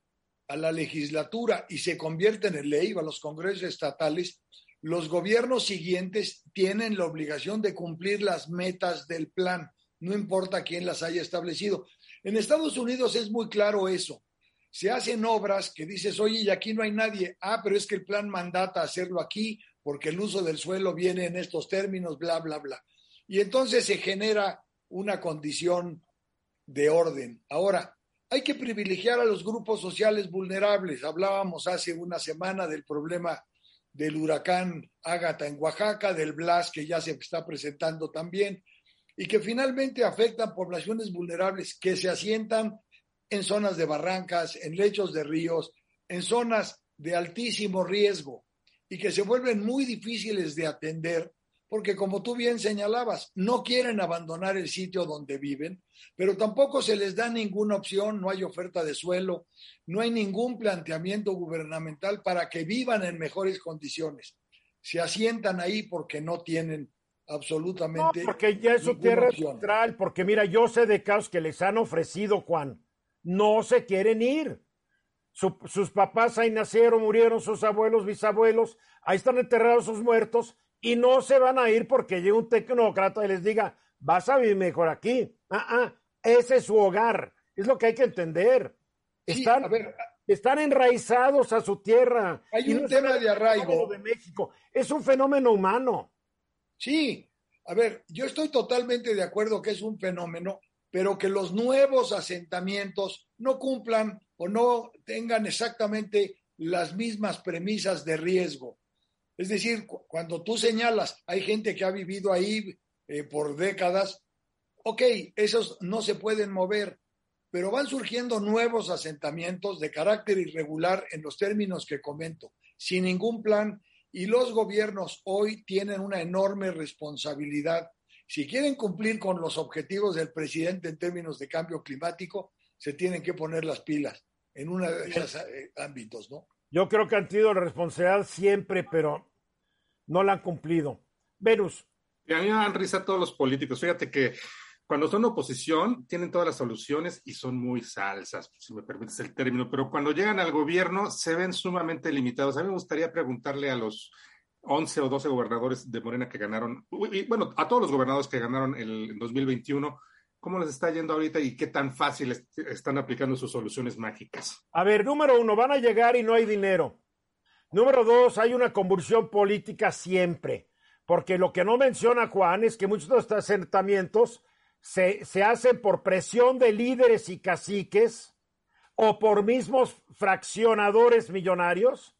a la legislatura y se convierten en ley o a los congresos estatales, los gobiernos siguientes tienen la obligación de cumplir las metas del plan, no importa quién las haya establecido. En Estados Unidos es muy claro eso. Se hacen obras que dices, oye, y aquí no hay nadie. Ah, pero es que el plan mandata hacerlo aquí porque el uso del suelo viene en estos términos, bla, bla, bla. Y entonces se genera una condición de orden. Ahora, hay que privilegiar a los grupos sociales vulnerables. Hablábamos hace una semana del problema del huracán Ágata en Oaxaca, del Blas que ya se está presentando también, y que finalmente afectan poblaciones vulnerables que se asientan en zonas de barrancas, en lechos de ríos, en zonas de altísimo riesgo y que se vuelven muy difíciles de atender porque como tú bien señalabas, no quieren abandonar el sitio donde viven, pero tampoco se les da ninguna opción, no hay oferta de suelo, no hay ningún planteamiento gubernamental para que vivan en mejores condiciones. Se asientan ahí porque no tienen absolutamente. No, porque ya es su tierra central, porque mira, yo sé de casos que les han ofrecido, Juan, no se quieren ir sus papás ahí nacieron, murieron sus abuelos, bisabuelos, ahí están enterrados sus muertos y no se van a ir porque llegue un tecnócrata y les diga, vas a vivir mejor aquí. Ah, ah, ese es su hogar, es lo que hay que entender. Están, están enraizados a su tierra. Hay un tema de arraigo. De México. Es un fenómeno humano. Sí, a ver, yo estoy totalmente de acuerdo que es un fenómeno, pero que los nuevos asentamientos no cumplan o no tengan exactamente las mismas premisas de riesgo. Es decir, cuando tú señalas, hay gente que ha vivido ahí eh, por décadas, ok, esos no se pueden mover, pero van surgiendo nuevos asentamientos de carácter irregular en los términos que comento, sin ningún plan, y los gobiernos hoy tienen una enorme responsabilidad. Si quieren cumplir con los objetivos del presidente en términos de cambio climático, se tienen que poner las pilas en uno de esos eh, ámbitos, ¿no? Yo creo que han tenido la responsabilidad siempre, pero no la han cumplido. Venus. Y a mí me dan risa todos los políticos. Fíjate que cuando son oposición tienen todas las soluciones y son muy salsas, si me permites el término, pero cuando llegan al gobierno se ven sumamente limitados. A mí me gustaría preguntarle a los 11 o 12 gobernadores de Morena que ganaron, y bueno, a todos los gobernadores que ganaron el 2021, ¿Cómo les está yendo ahorita y qué tan fácil están aplicando sus soluciones mágicas? A ver, número uno, van a llegar y no hay dinero. Número dos, hay una convulsión política siempre, porque lo que no menciona Juan es que muchos de estos asentamientos se, se hacen por presión de líderes y caciques o por mismos fraccionadores millonarios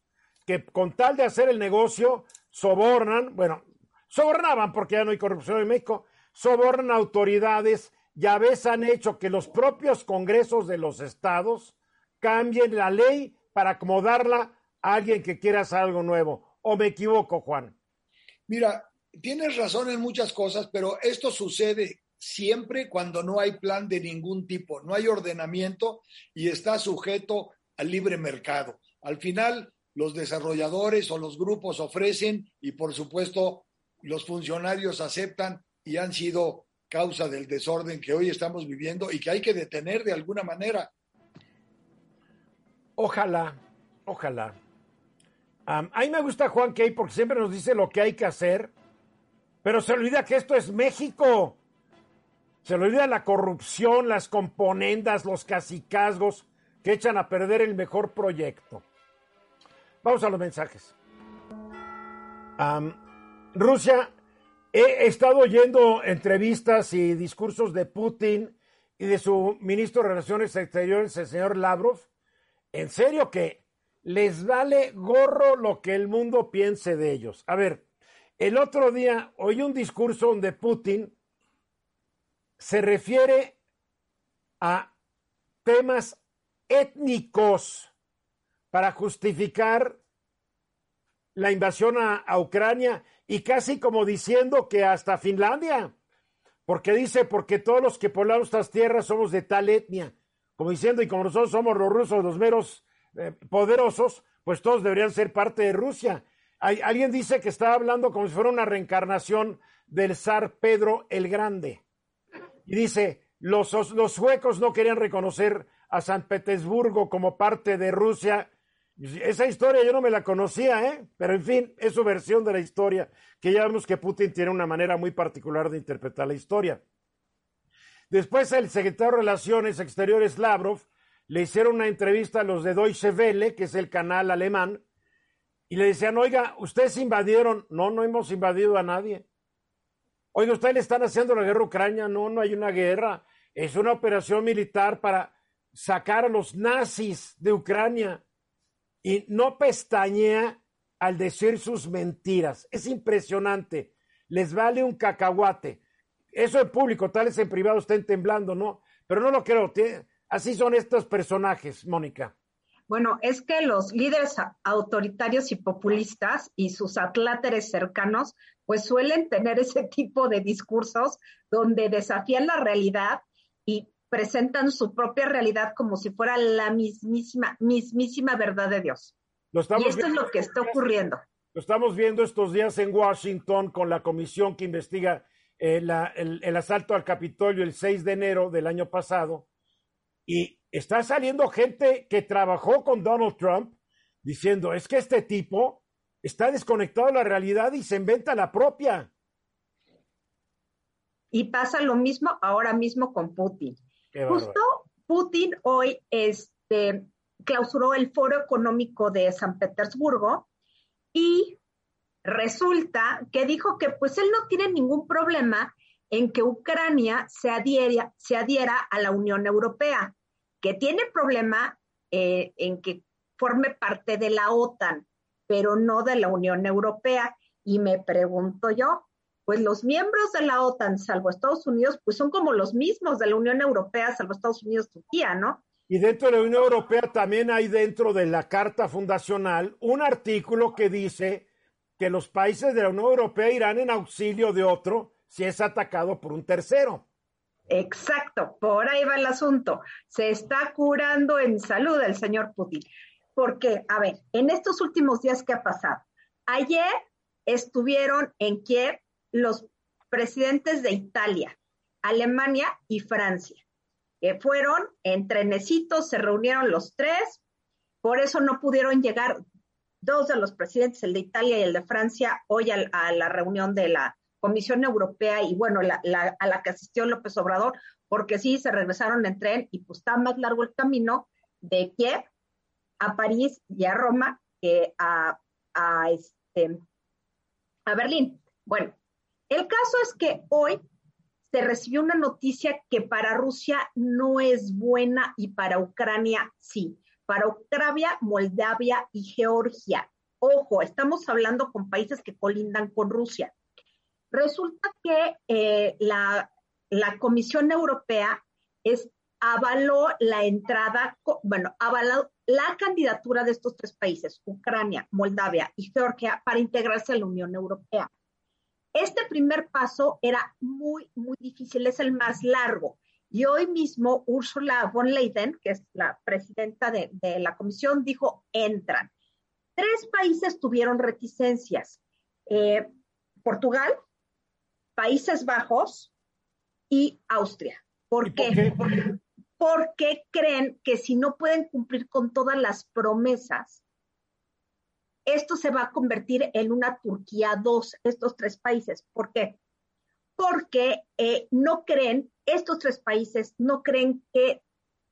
que con tal de hacer el negocio sobornan, bueno, sobornaban porque ya no hay corrupción en México, sobornan autoridades ya ves han hecho que los propios congresos de los estados cambien la ley para acomodarla a alguien que quiera hacer algo nuevo. ¿O me equivoco, Juan? Mira, tienes razón en muchas cosas, pero esto sucede siempre cuando no hay plan de ningún tipo, no hay ordenamiento y está sujeto al libre mercado. Al final, los desarrolladores o los grupos ofrecen y por supuesto los funcionarios aceptan y han sido causa del desorden que hoy estamos viviendo y que hay que detener de alguna manera. Ojalá, ojalá. a mí me gusta Juan Key porque siempre nos dice lo que hay que hacer, pero se olvida que esto es México. Se le olvida la corrupción, las componendas, los cacicazgos que echan a perder el mejor proyecto. Vamos a los mensajes. Rusia, he estado oyendo entrevistas y discursos de Putin y de su ministro de Relaciones Exteriores, el señor Lavrov. En serio que les vale gorro lo que el mundo piense de ellos. A ver, el otro día oí un discurso donde Putin se refiere a temas étnicos para justificar la invasión a, Ucrania y casi como diciendo que hasta Finlandia, porque dice, porque todos los que poblamos estas tierras somos de tal etnia, como diciendo, y como nosotros somos los rusos, los meros eh, poderosos, pues todos deberían ser parte de Rusia. Hay, alguien dice que está hablando como si fuera una reencarnación del zar Pedro el Grande. Y dice, los, los suecos no querían reconocer a San Petersburgo como parte de Rusia. Esa historia yo no me la conocía, ¿eh? Pero en fin, es su versión de la historia, que ya vemos que Putin tiene una manera muy particular de interpretar la historia. Después el secretario de Relaciones Exteriores Lavrov le hicieron una entrevista a los de Deutsche Welle, que es el canal alemán, y le decían, oiga, ustedes invadieron. No, no hemos invadido a nadie. Oiga, ustedes le están haciendo la guerra a Ucrania. No, no hay una guerra. Es una operación militar para sacar a los nazis de Ucrania. Y no pestañea al decir sus mentiras. Es impresionante. Les vale un cacahuate. Eso en público, tal vez en privado estén temblando, ¿no? Pero no lo creo. Así son estos personajes, Mónica. Bueno, es que los líderes autoritarios y populistas y sus atláteres cercanos pues suelen tener ese tipo de discursos donde desafían la realidad presentan su propia realidad como si fuera la mismísima, mismísima verdad de Dios. y esto es lo que está ocurriendo. Lo estamos viendo estos días en Washington con la comisión que investiga eh, el, el asalto al Capitolio el 6 de enero del año pasado. Y está saliendo gente que trabajó con Donald Trump diciendo, es que este tipo está desconectado de la realidad y se inventa la propia. Y pasa lo mismo ahora mismo con Putin. Justo Putin hoy este, clausuró el foro económico de San Petersburgo y resulta que dijo que pues él no tiene ningún problema en que Ucrania se adhiera, se adhiera a la Unión Europea, que tiene problema eh, en que forme parte de la OTAN pero no de la Unión Europea. Y me pregunto yo, pues los miembros de la OTAN, salvo Estados Unidos, pues son como los mismos de la Unión Europea, salvo Estados Unidos, Turquía, ¿no? Y dentro de la Unión Europea también hay dentro de la Carta Fundacional un artículo que dice que los países de la Unión Europea irán en auxilio de otro si es atacado por un tercero. Exacto, por ahí va el asunto. Se está curando en salud el señor Putin. Porque, a ver, en estos últimos días, ¿qué ha pasado? Ayer estuvieron en Kiev los presidentes de Italia, Alemania y Francia, que fueron en trenecitos, se reunieron los tres, por eso no pudieron llegar dos de los presidentes, el de Italia y el de Francia, hoy a, la reunión de la Comisión Europea y bueno, a la que asistió López Obrador, porque sí, se regresaron en tren y pues está más largo el camino de Kiev a París y a Roma que a, a, este, a Berlín. Bueno, el caso es que hoy se recibió una noticia que para Rusia no es buena y para Ucrania sí. Para Ucrania, Moldavia y Georgia. Ojo, estamos hablando con países que colindan con Rusia. Resulta que eh, la, Comisión Europea avaló la entrada, bueno, avaló la candidatura de estos tres países, Ucrania, Moldavia y Georgia, para integrarse a la Unión Europea. Este primer paso era muy, muy difícil, es el más largo. Y hoy mismo Ursula von Leyen, que es la presidenta de, la comisión, dijo, entran. Tres países tuvieron reticencias. Eh, Portugal, Países Bajos y Austria. ¿Por, qué? Porque creen que si no pueden cumplir con todas las promesas, esto se va a convertir en una Turquía 2, estos tres países. ¿Por qué? Porque eh, no creen, estos tres países no creen que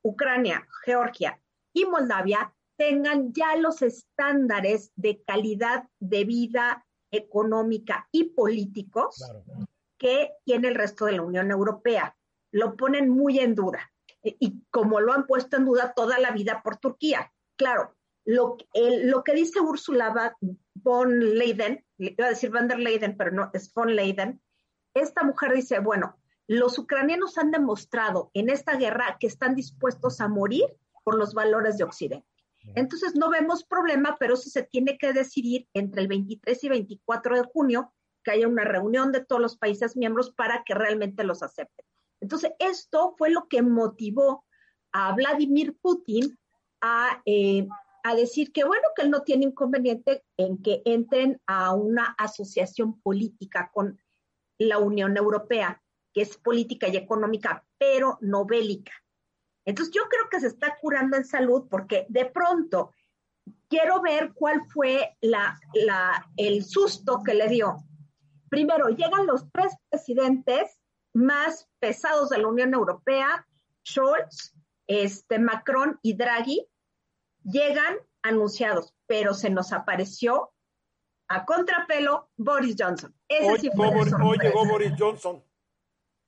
Ucrania, Georgia y Moldavia tengan ya los estándares de calidad de vida económica y políticos que tiene el resto de la Unión Europea. Lo ponen muy en duda y como lo han puesto en duda toda la vida por Turquía. Claro, lo, lo que dice Ursula von Leyen, iba a decir van der Leyen, pero no, es von Leyen, esta mujer dice, bueno, los ucranianos han demostrado en esta guerra que están dispuestos a morir por los valores de Occidente. Entonces no vemos problema, pero eso se tiene que decidir entre el 23 y 24 de junio, que haya una reunión de todos los países miembros para que realmente los acepten. Entonces, esto fue lo que motivó a Vladimir Putin a eh, a decir que bueno, que él no tiene inconveniente en que entren a una asociación política con la Unión Europea, que es política y económica, pero no bélica. Entonces yo creo que se está curando en salud porque de pronto quiero ver cuál fue la, el susto que le dio. Primero, llegan los tres presidentes más pesados de la Unión Europea, Scholz, este, Macron y Draghi, llegan anunciados, pero se nos apareció a contrapelo Boris Johnson. Ese sí fue de sorpresa. llegó Boris Johnson.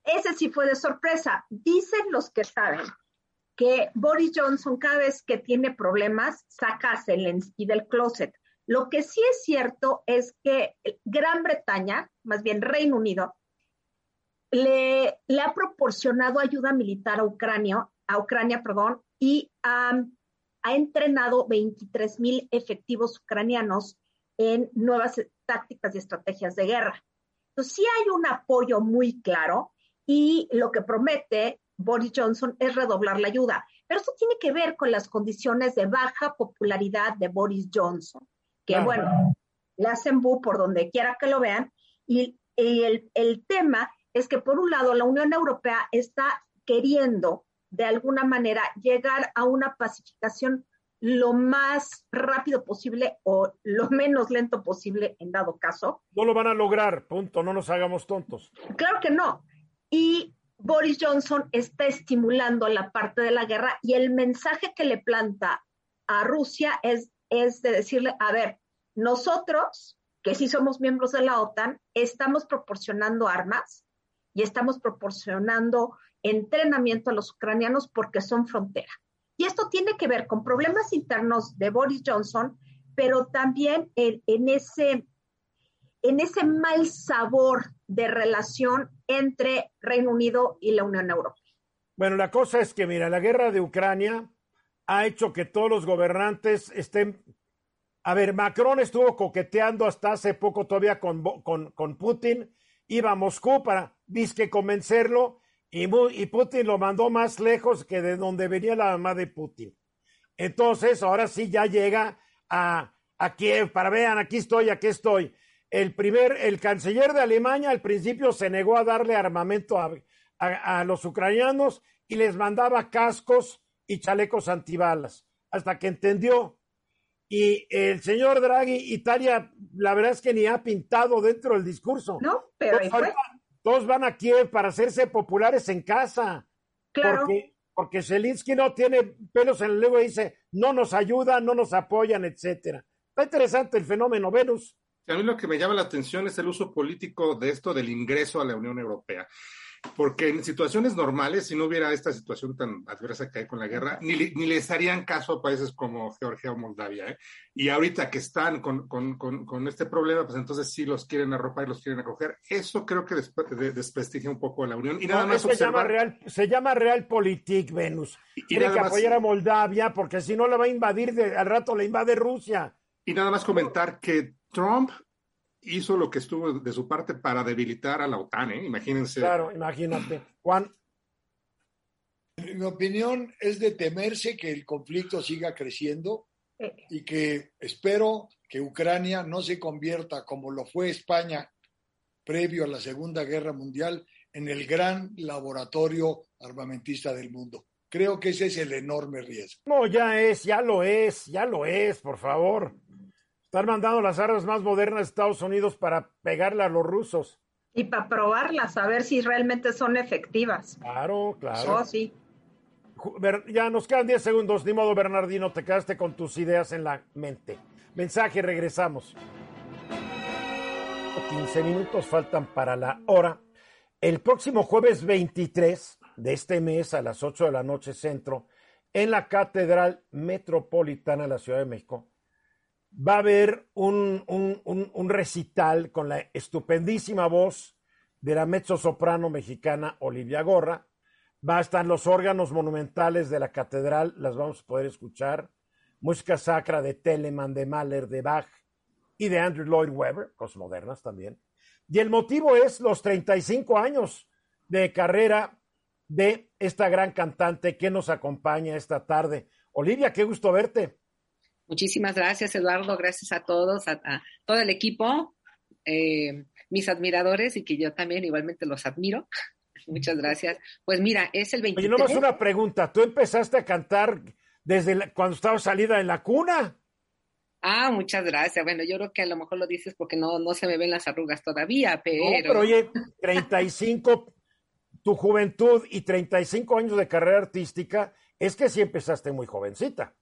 Ese sí fue de sorpresa. Dicen los que saben que Boris Johnson cada vez que tiene problemas saca a Zelensky del closet. Lo que sí es cierto es que Gran Bretaña, más bien Reino Unido, le, le ha proporcionado ayuda militar a Ucrania, a Ucrania, perdón, y a ha entrenado 23 mil efectivos ucranianos en nuevas tácticas y estrategias de guerra. Entonces, sí hay un apoyo muy claro y lo que promete Boris Johnson es redoblar la ayuda. Pero eso tiene que ver con las condiciones de baja popularidad de Boris Johnson, que bueno, le hacen bu por donde quiera que lo vean. Y, el, el tema es que, por un lado, la Unión Europea está queriendo de alguna manera llegar a una pacificación lo más rápido posible o lo menos lento posible en dado caso. No lo van a lograr, punto, no nos hagamos tontos. Claro que no. Y Boris Johnson está estimulando la parte de la guerra y el mensaje que le planta a Rusia es, es de decirle, a ver, nosotros, que sí somos miembros de la OTAN, estamos proporcionando armas y estamos proporcionando entrenamiento a los ucranianos porque son frontera. Y esto tiene que ver con problemas internos de Boris Johnson, pero también en, ese, en ese mal sabor de relación entre Reino Unido y la Unión Europea. Bueno, la cosa es que, mira, la guerra de Ucrania ha hecho que todos los gobernantes estén... A ver, Macron estuvo coqueteando hasta hace poco todavía con, con, con Putin, iba a Moscú para, disque, convencerlo, y, Putin lo mandó más lejos que de donde venía la mamá de Putin. Entonces, ahora sí ya llega a, a Kiev para vean, aquí estoy, aquí estoy. El primer, el canciller de Alemania al principio se negó a darle armamento a, a, los ucranianos y les mandaba cascos y chalecos antibalas, hasta que entendió. Y el señor Draghi, Italia, la verdad es que ni ha pintado dentro del discurso. No, pero todos van a Kiev para hacerse populares en casa. Claro. Porque, porque Zelensky no tiene pelos en el lengua y dice, no nos ayudan, no nos apoyan, etcétera. Está interesante el fenómeno Venus. A mí lo que me llama la atención es el uso político de esto del ingreso a la Unión Europea porque en situaciones normales, si no hubiera esta situación tan adversa que hay con la guerra, ni, ni les harían caso a países como Georgia o Moldavia. ¿eh? Y ahorita que están con, con, con, este problema, pues entonces sí los quieren arropar y los quieren acoger. Eso creo que desprestigia un poco a la Unión. Y nada más se, llama real, se llama Realpolitik, Venus. Tiene que apoyar a Moldavia porque si no la va a invadir, de, al rato la invade Rusia. Y nada más comentar que Trump hizo lo que estuvo de su parte para debilitar a la OTAN, ¿eh? Imagínense. Claro, imagínate. Juan. Mi opinión es de temerse que el conflicto siga creciendo y que espero que Ucrania no se convierta como lo fue España previo a la Segunda Guerra Mundial en el gran laboratorio armamentista del mundo. Creo que ese es el enorme riesgo. No, ya es, ya lo es, ya lo es, por favor. Están mandando las armas más modernas de Estados Unidos para pegarle a los rusos. Y para probarlas, a ver si realmente son efectivas. Claro, claro. Oh, sí. Ya nos quedan 10 segundos. Ni modo, Bernardino, te quedaste con tus ideas en la mente. Mensaje, regresamos. 15 minutos faltan para la hora. El próximo jueves 23 de este mes a las 8 de la noche centro, en la Catedral Metropolitana de la Ciudad de México, va a haber un, un, recital con la estupendísima voz de la mezzo-soprano mexicana Olivia Gorra. Va a estar los órganos monumentales de la catedral, las vamos a poder escuchar. Música sacra de Telemann, de Mahler, de Bach y de Andrew Lloyd Webber, cosas modernas también. Y el motivo es los 35 años de carrera de esta gran cantante que nos acompaña esta tarde. Olivia, qué gusto verte. Muchísimas gracias, Eduardo. Gracias a todos, a, todo el equipo, eh, mis admiradores y que yo también igualmente los admiro. *laughs* Muchas gracias. Pues mira, es el 23. Oye, no una pregunta. ¿Tú empezaste a cantar desde cuando estabas salida en la cuna? Ah, muchas gracias. Bueno, yo creo que a lo mejor lo dices porque no, no se me ven las arrugas todavía, pero... No, pero oye, 35, tu juventud y 35 años de carrera artística, es que sí empezaste muy jovencita.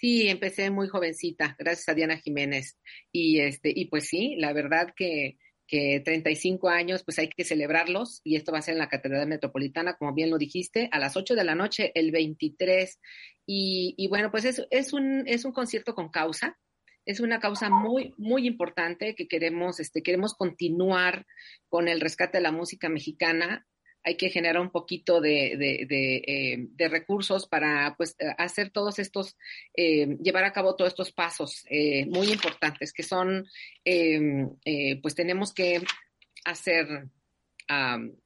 Sí, empecé muy jovencita, gracias a Diana Jiménez. Y este, y pues sí, la verdad que, que 35 años, pues hay que celebrarlos, y esto va a ser en la Catedral Metropolitana, como bien lo dijiste, a las 8 de la noche, el 23. Y, y bueno, pues es, es, un, es un concierto con causa, es una causa muy, muy importante que queremos, este, queremos continuar con el rescate de la música mexicana hay que generar un poquito de, eh, recursos para pues, hacer todos estos, eh, llevar a cabo todos estos pasos eh, muy importantes que son, pues tenemos que hacer,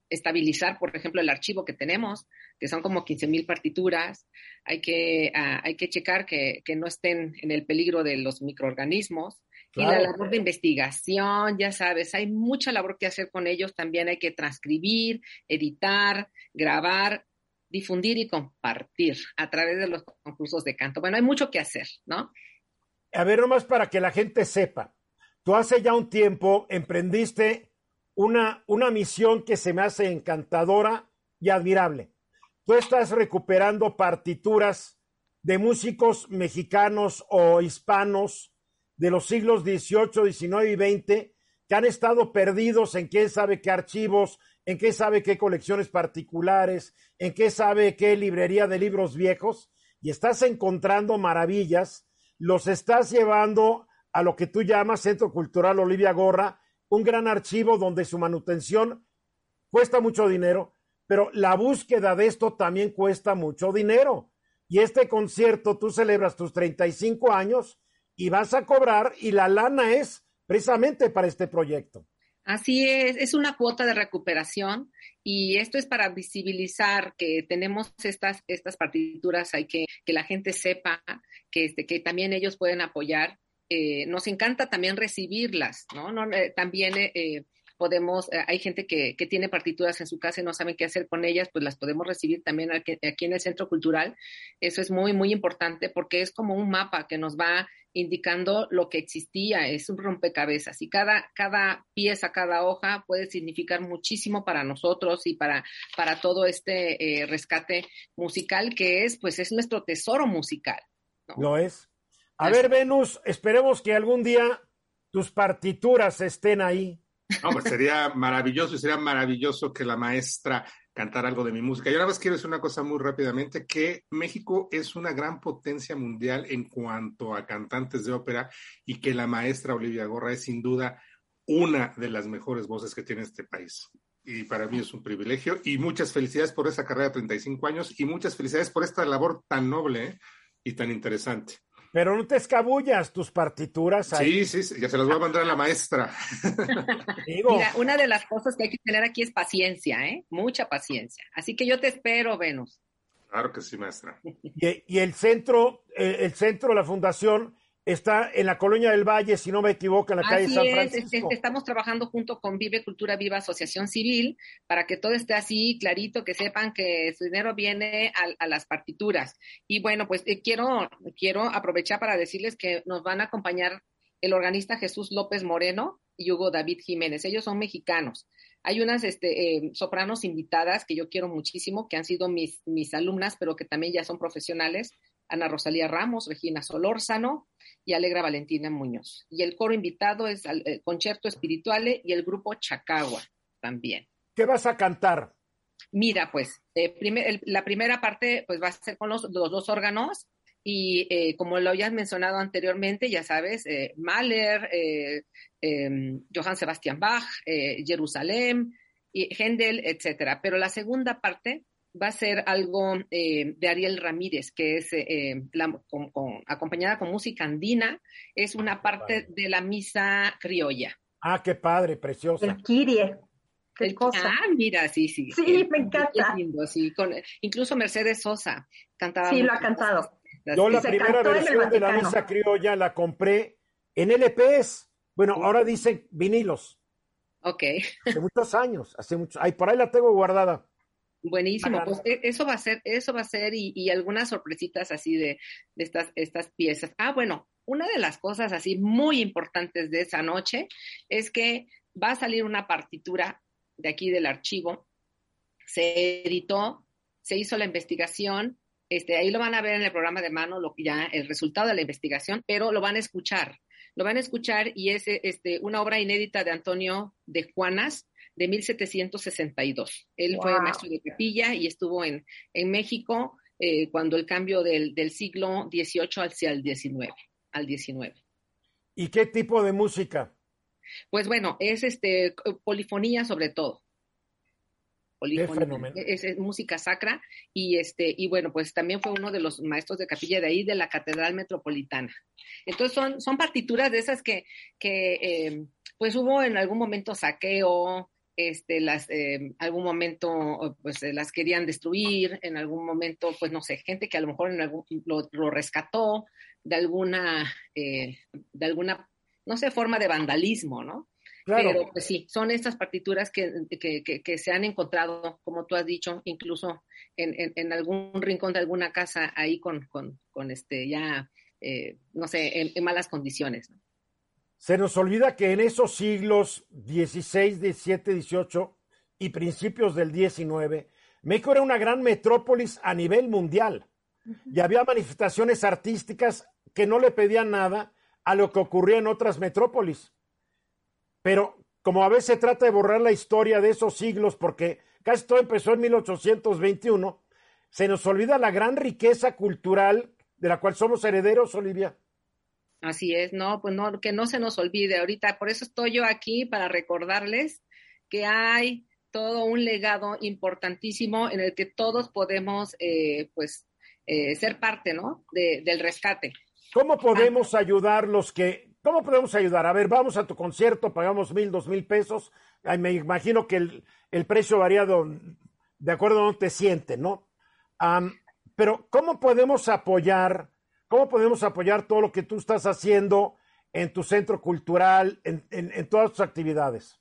estabilizar, por ejemplo, el archivo que tenemos, que son como 15 mil partituras. Hay que, ah, hay que checar que, que no estén en el peligro de los microorganismos. Y la labor de investigación, ya sabes, hay mucha labor que hacer con ellos. También hay que transcribir, editar, grabar, difundir y compartir a través de los concursos de canto. Bueno, hay mucho que hacer, ¿no? A ver, nomás para que la gente sepa, tú hace ya un tiempo emprendiste una, una misión que se me hace encantadora y admirable. Tú estás recuperando partituras de músicos mexicanos o hispanos de los siglos XVIII, XIX y XX que han estado perdidos en quién sabe qué archivos, en qué sabe qué colecciones particulares, en qué sabe qué librería de libros viejos, y estás encontrando maravillas, los estás llevando a lo que tú llamas Centro Cultural Olivia Gorra, un gran archivo donde su manutención cuesta mucho dinero, pero la búsqueda de esto también cuesta mucho dinero. Y este concierto, tú celebras tus 35 años y vas a cobrar y la lana es precisamente para este proyecto. Así es, es una cuota de recuperación y esto es para visibilizar que tenemos estas, estas partituras, hay que que la gente sepa que, este, que también ellos pueden apoyar. Eh, nos encanta también recibirlas, ¿no? no eh, también eh, podemos, eh, hay gente que, que, tiene partituras en su casa y no saben qué hacer con ellas, pues las podemos recibir también aquí, en el Centro Cultural. Eso es muy, muy importante porque es como un mapa que nos va indicando lo que existía, es un rompecabezas y cada, cada pieza, cada hoja puede significar muchísimo para nosotros y para, para todo este eh, rescate musical que es, pues es nuestro tesoro musical. ¿no? Lo es. A ver, Venus, esperemos que algún día tus partituras estén ahí. Pues sería maravilloso y sería maravilloso que la maestra cantara algo de mi música. Y ahora más quiero decir una cosa muy rápidamente, que México es una gran potencia mundial en cuanto a cantantes de ópera y que la maestra Olivia Gorra es sin duda una de las mejores voces que tiene este país. Y para mí es un privilegio y muchas felicidades por esa carrera de 35 años y muchas felicidades por esta labor tan noble ¿eh? y tan interesante. Pero no te escabullas tus partituras. Ahí. Sí, sí, ya se las voy a mandar a la maestra. *laughs* Mira, una de las cosas que hay que tener aquí es paciencia, ¿eh? Mucha paciencia. Así que yo te espero, Venus. Claro que sí, maestra. Y, el centro, el centro, la fundación, está en la Colonia del Valle, si no me equivoco, en la calle San Francisco. Es, estamos trabajando junto con Vive Cultura Viva Asociación Civil para que todo esté así clarito, que sepan que su dinero viene a, las partituras. Y bueno, pues eh, quiero, quiero aprovechar para decirles que nos van a acompañar el organista Jesús López Moreno y Hugo David Jiménez. Ellos son mexicanos. Hay unas este, eh, sopranos invitadas que yo quiero muchísimo, que han sido mis, mis alumnas, pero que también ya son profesionales. Ana Rosalía Ramos, Regina Solórzano y Alegra Valentina Muñoz. Y el coro invitado es el Concierto Espirituale y el grupo Chacagua también. ¿Qué vas a cantar? Mira, pues, eh, la primera parte pues va a ser con los, dos órganos y eh, como lo habías mencionado anteriormente, ya sabes, eh, Mahler, em, Johann Sebastian Bach, Jerusalén, y Händel, etcétera. Pero la segunda parte va a ser algo eh, de Ariel Ramírez, que es eh, acompañada con música andina, es una parte de la misa criolla. Ah, qué padre, preciosa. El Kirie. Qué cosa. Ah, mira, sí, sí. Sí, me encanta. sí, incluso Mercedes Sosa cantaba. Sí, lo ha cantado. Yo la primera versión de la misa criolla la compré en LPs. Bueno, ahora dicen vinilos. Ok. Hace muchos años, hace muchos. Ahí por ahí la tengo guardada. Buenísimo, pues e, eso va a ser, eso va a ser y, algunas sorpresitas así de, estas, estas piezas. Ah, bueno, una de las cosas así muy importantes de esa noche es que va a salir una partitura de aquí del archivo, se editó, se hizo la investigación, este, ahí lo van a ver en el programa de mano, lo, ya el resultado de la investigación, pero lo van a escuchar, lo van a escuchar y es este, una obra inédita de Antonio de Juanas, de 1762. Él fue maestro de capilla y estuvo en, en México eh, cuando el cambio del, del, siglo XVIII hacia el XIX, al XIX. ¿Y qué tipo de música? Pues bueno, es este polifonía sobre todo. Polifonía. Es, es, música sacra y este y bueno pues también fue uno de los maestros de capilla de ahí de la catedral metropolitana entonces son son partituras de esas que que eh, pues hubo en algún momento saqueo este, las, eh, algún momento pues las querían destruir, en algún momento, pues no sé, gente que a lo mejor en algún, lo, rescató de alguna, eh, de alguna, no sé, forma de vandalismo, ¿no? Claro. Pero pues sí, son estas partituras que, que, que, se han encontrado, como tú has dicho, incluso en, en, en algún rincón de alguna casa ahí con, con, con este ya, eh, no sé, en, en malas condiciones. ¿no? Se nos olvida que en esos siglos XVI, XVII, XVIII y principios del XIX, México era una gran metrópolis a nivel mundial y había manifestaciones artísticas que no le pedían nada a lo que ocurría en otras metrópolis. Pero como a veces se trata de borrar la historia de esos siglos, porque casi todo empezó en 1821, se nos olvida la gran riqueza cultural de la cual somos herederos, Olivia. Así es, no, pues no, que no se nos olvide ahorita. Por eso estoy yo aquí para recordarles que hay todo un legado importantísimo en el que todos podemos, eh, pues, eh, ser parte, ¿no? del rescate. ¿Cómo podemos ayudar los que, cómo podemos ayudar? A ver, vamos a tu concierto, pagamos mil, dos mil pesos. me imagino que el, precio varía de, acuerdo a donde te sienten, ¿no? pero, ¿cómo podemos apoyar? ¿Cómo podemos apoyar todo lo que tú estás haciendo en tu centro cultural, en, todas tus actividades?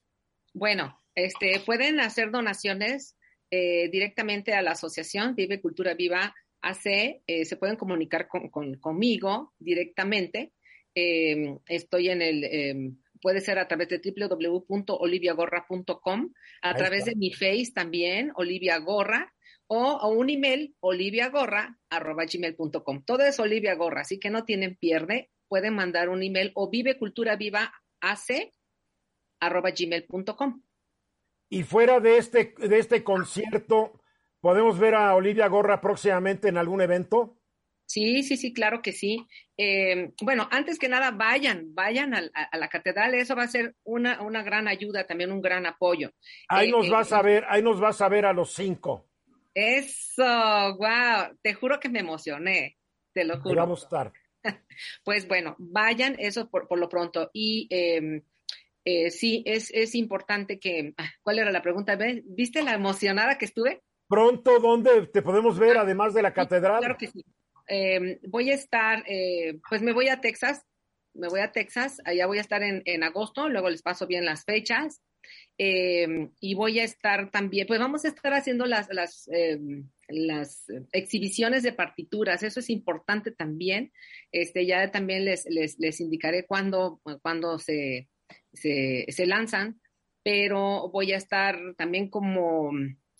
Bueno, este, pueden hacer donaciones eh, directamente a la asociación Vive Cultura Viva AC, eh, se pueden comunicar conmigo directamente. Em, estoy en el, em, puede ser a través de www.oliviagorra.com, a través de mi face también, Olivia Gorra, o, un email oliviagorra.gmail.com. Todo es Olivia Gorra, así que no tienen pierde. Pueden mandar un email o viveculturaviva.ac.gmail.com. Y fuera de este, de este concierto, ¿podemos ver a Olivia Gorra próximamente en algún evento? Sí, sí, sí, claro que sí. Eh, bueno, antes que nada, vayan, vayan a, la catedral, eso va a ser una, una gran ayuda, también un gran apoyo. Ahí nos eh, vas a ver, ahí nos vas a ver a los cinco. Eso, wow, te juro que me emocioné, te lo juro. Vamos a estar. *laughs* Pues bueno, vayan eso por, por lo pronto. Y em, eh, sí, es, es importante que, ah, ¿cuál era la pregunta? ¿Viste la emocionada que estuve? Pronto, ¿dónde te podemos ver además de la catedral? Claro que sí. Em, voy a estar, eh, pues me voy a Texas me voy a Texas, allá voy a estar en, en agosto, luego les paso bien las fechas. Eh, y voy a estar también, pues vamos a estar haciendo las, las, eh, las exhibiciones de partituras, eso es importante también. Este, ya también les, les, les indicaré cuándo, cuándo se, se, se, lanzan, pero voy a estar también como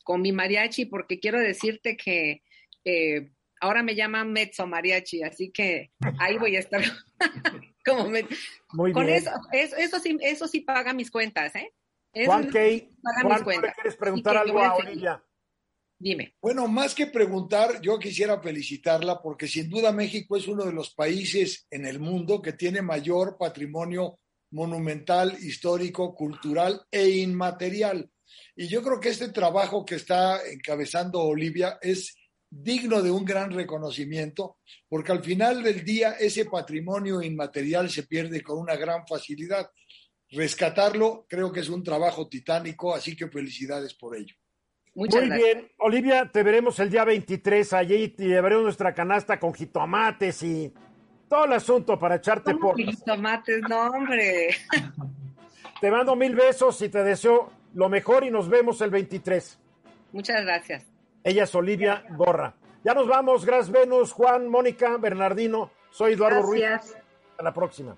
con mi mariachi, porque quiero decirte que eh, ahora me llaman mezzo mariachi, así que ahí voy a estar. *laughs* como me, con Eso, eso, eso, sí, eso sí paga mis cuentas, ¿eh? Juan Key, Juan, quieres preguntar algo a Olivia? Dime. Bueno, más que preguntar, yo quisiera felicitarla porque sin duda México es uno de los países en el mundo que tiene mayor patrimonio monumental, histórico, cultural e inmaterial. Y yo creo que este trabajo que está encabezando Olivia es digno de un gran reconocimiento, porque al final del día ese patrimonio inmaterial se pierde con una gran facilidad rescatarlo creo que es un trabajo titánico, así que felicidades por ello. Muy bien, Olivia, te veremos el día 23 allí y llevaremos nuestra canasta con jitomates y todo el asunto para echarte por. Jitomates, no, hombre. *laughs* Te mando mil besos y te deseo lo mejor y nos vemos el 23. Muchas gracias. Ella es Olivia Gorra. Ya nos vamos, gracias Venus, Juan, Mónica, Bernardino. Soy Eduardo Ruiz. Hasta la próxima.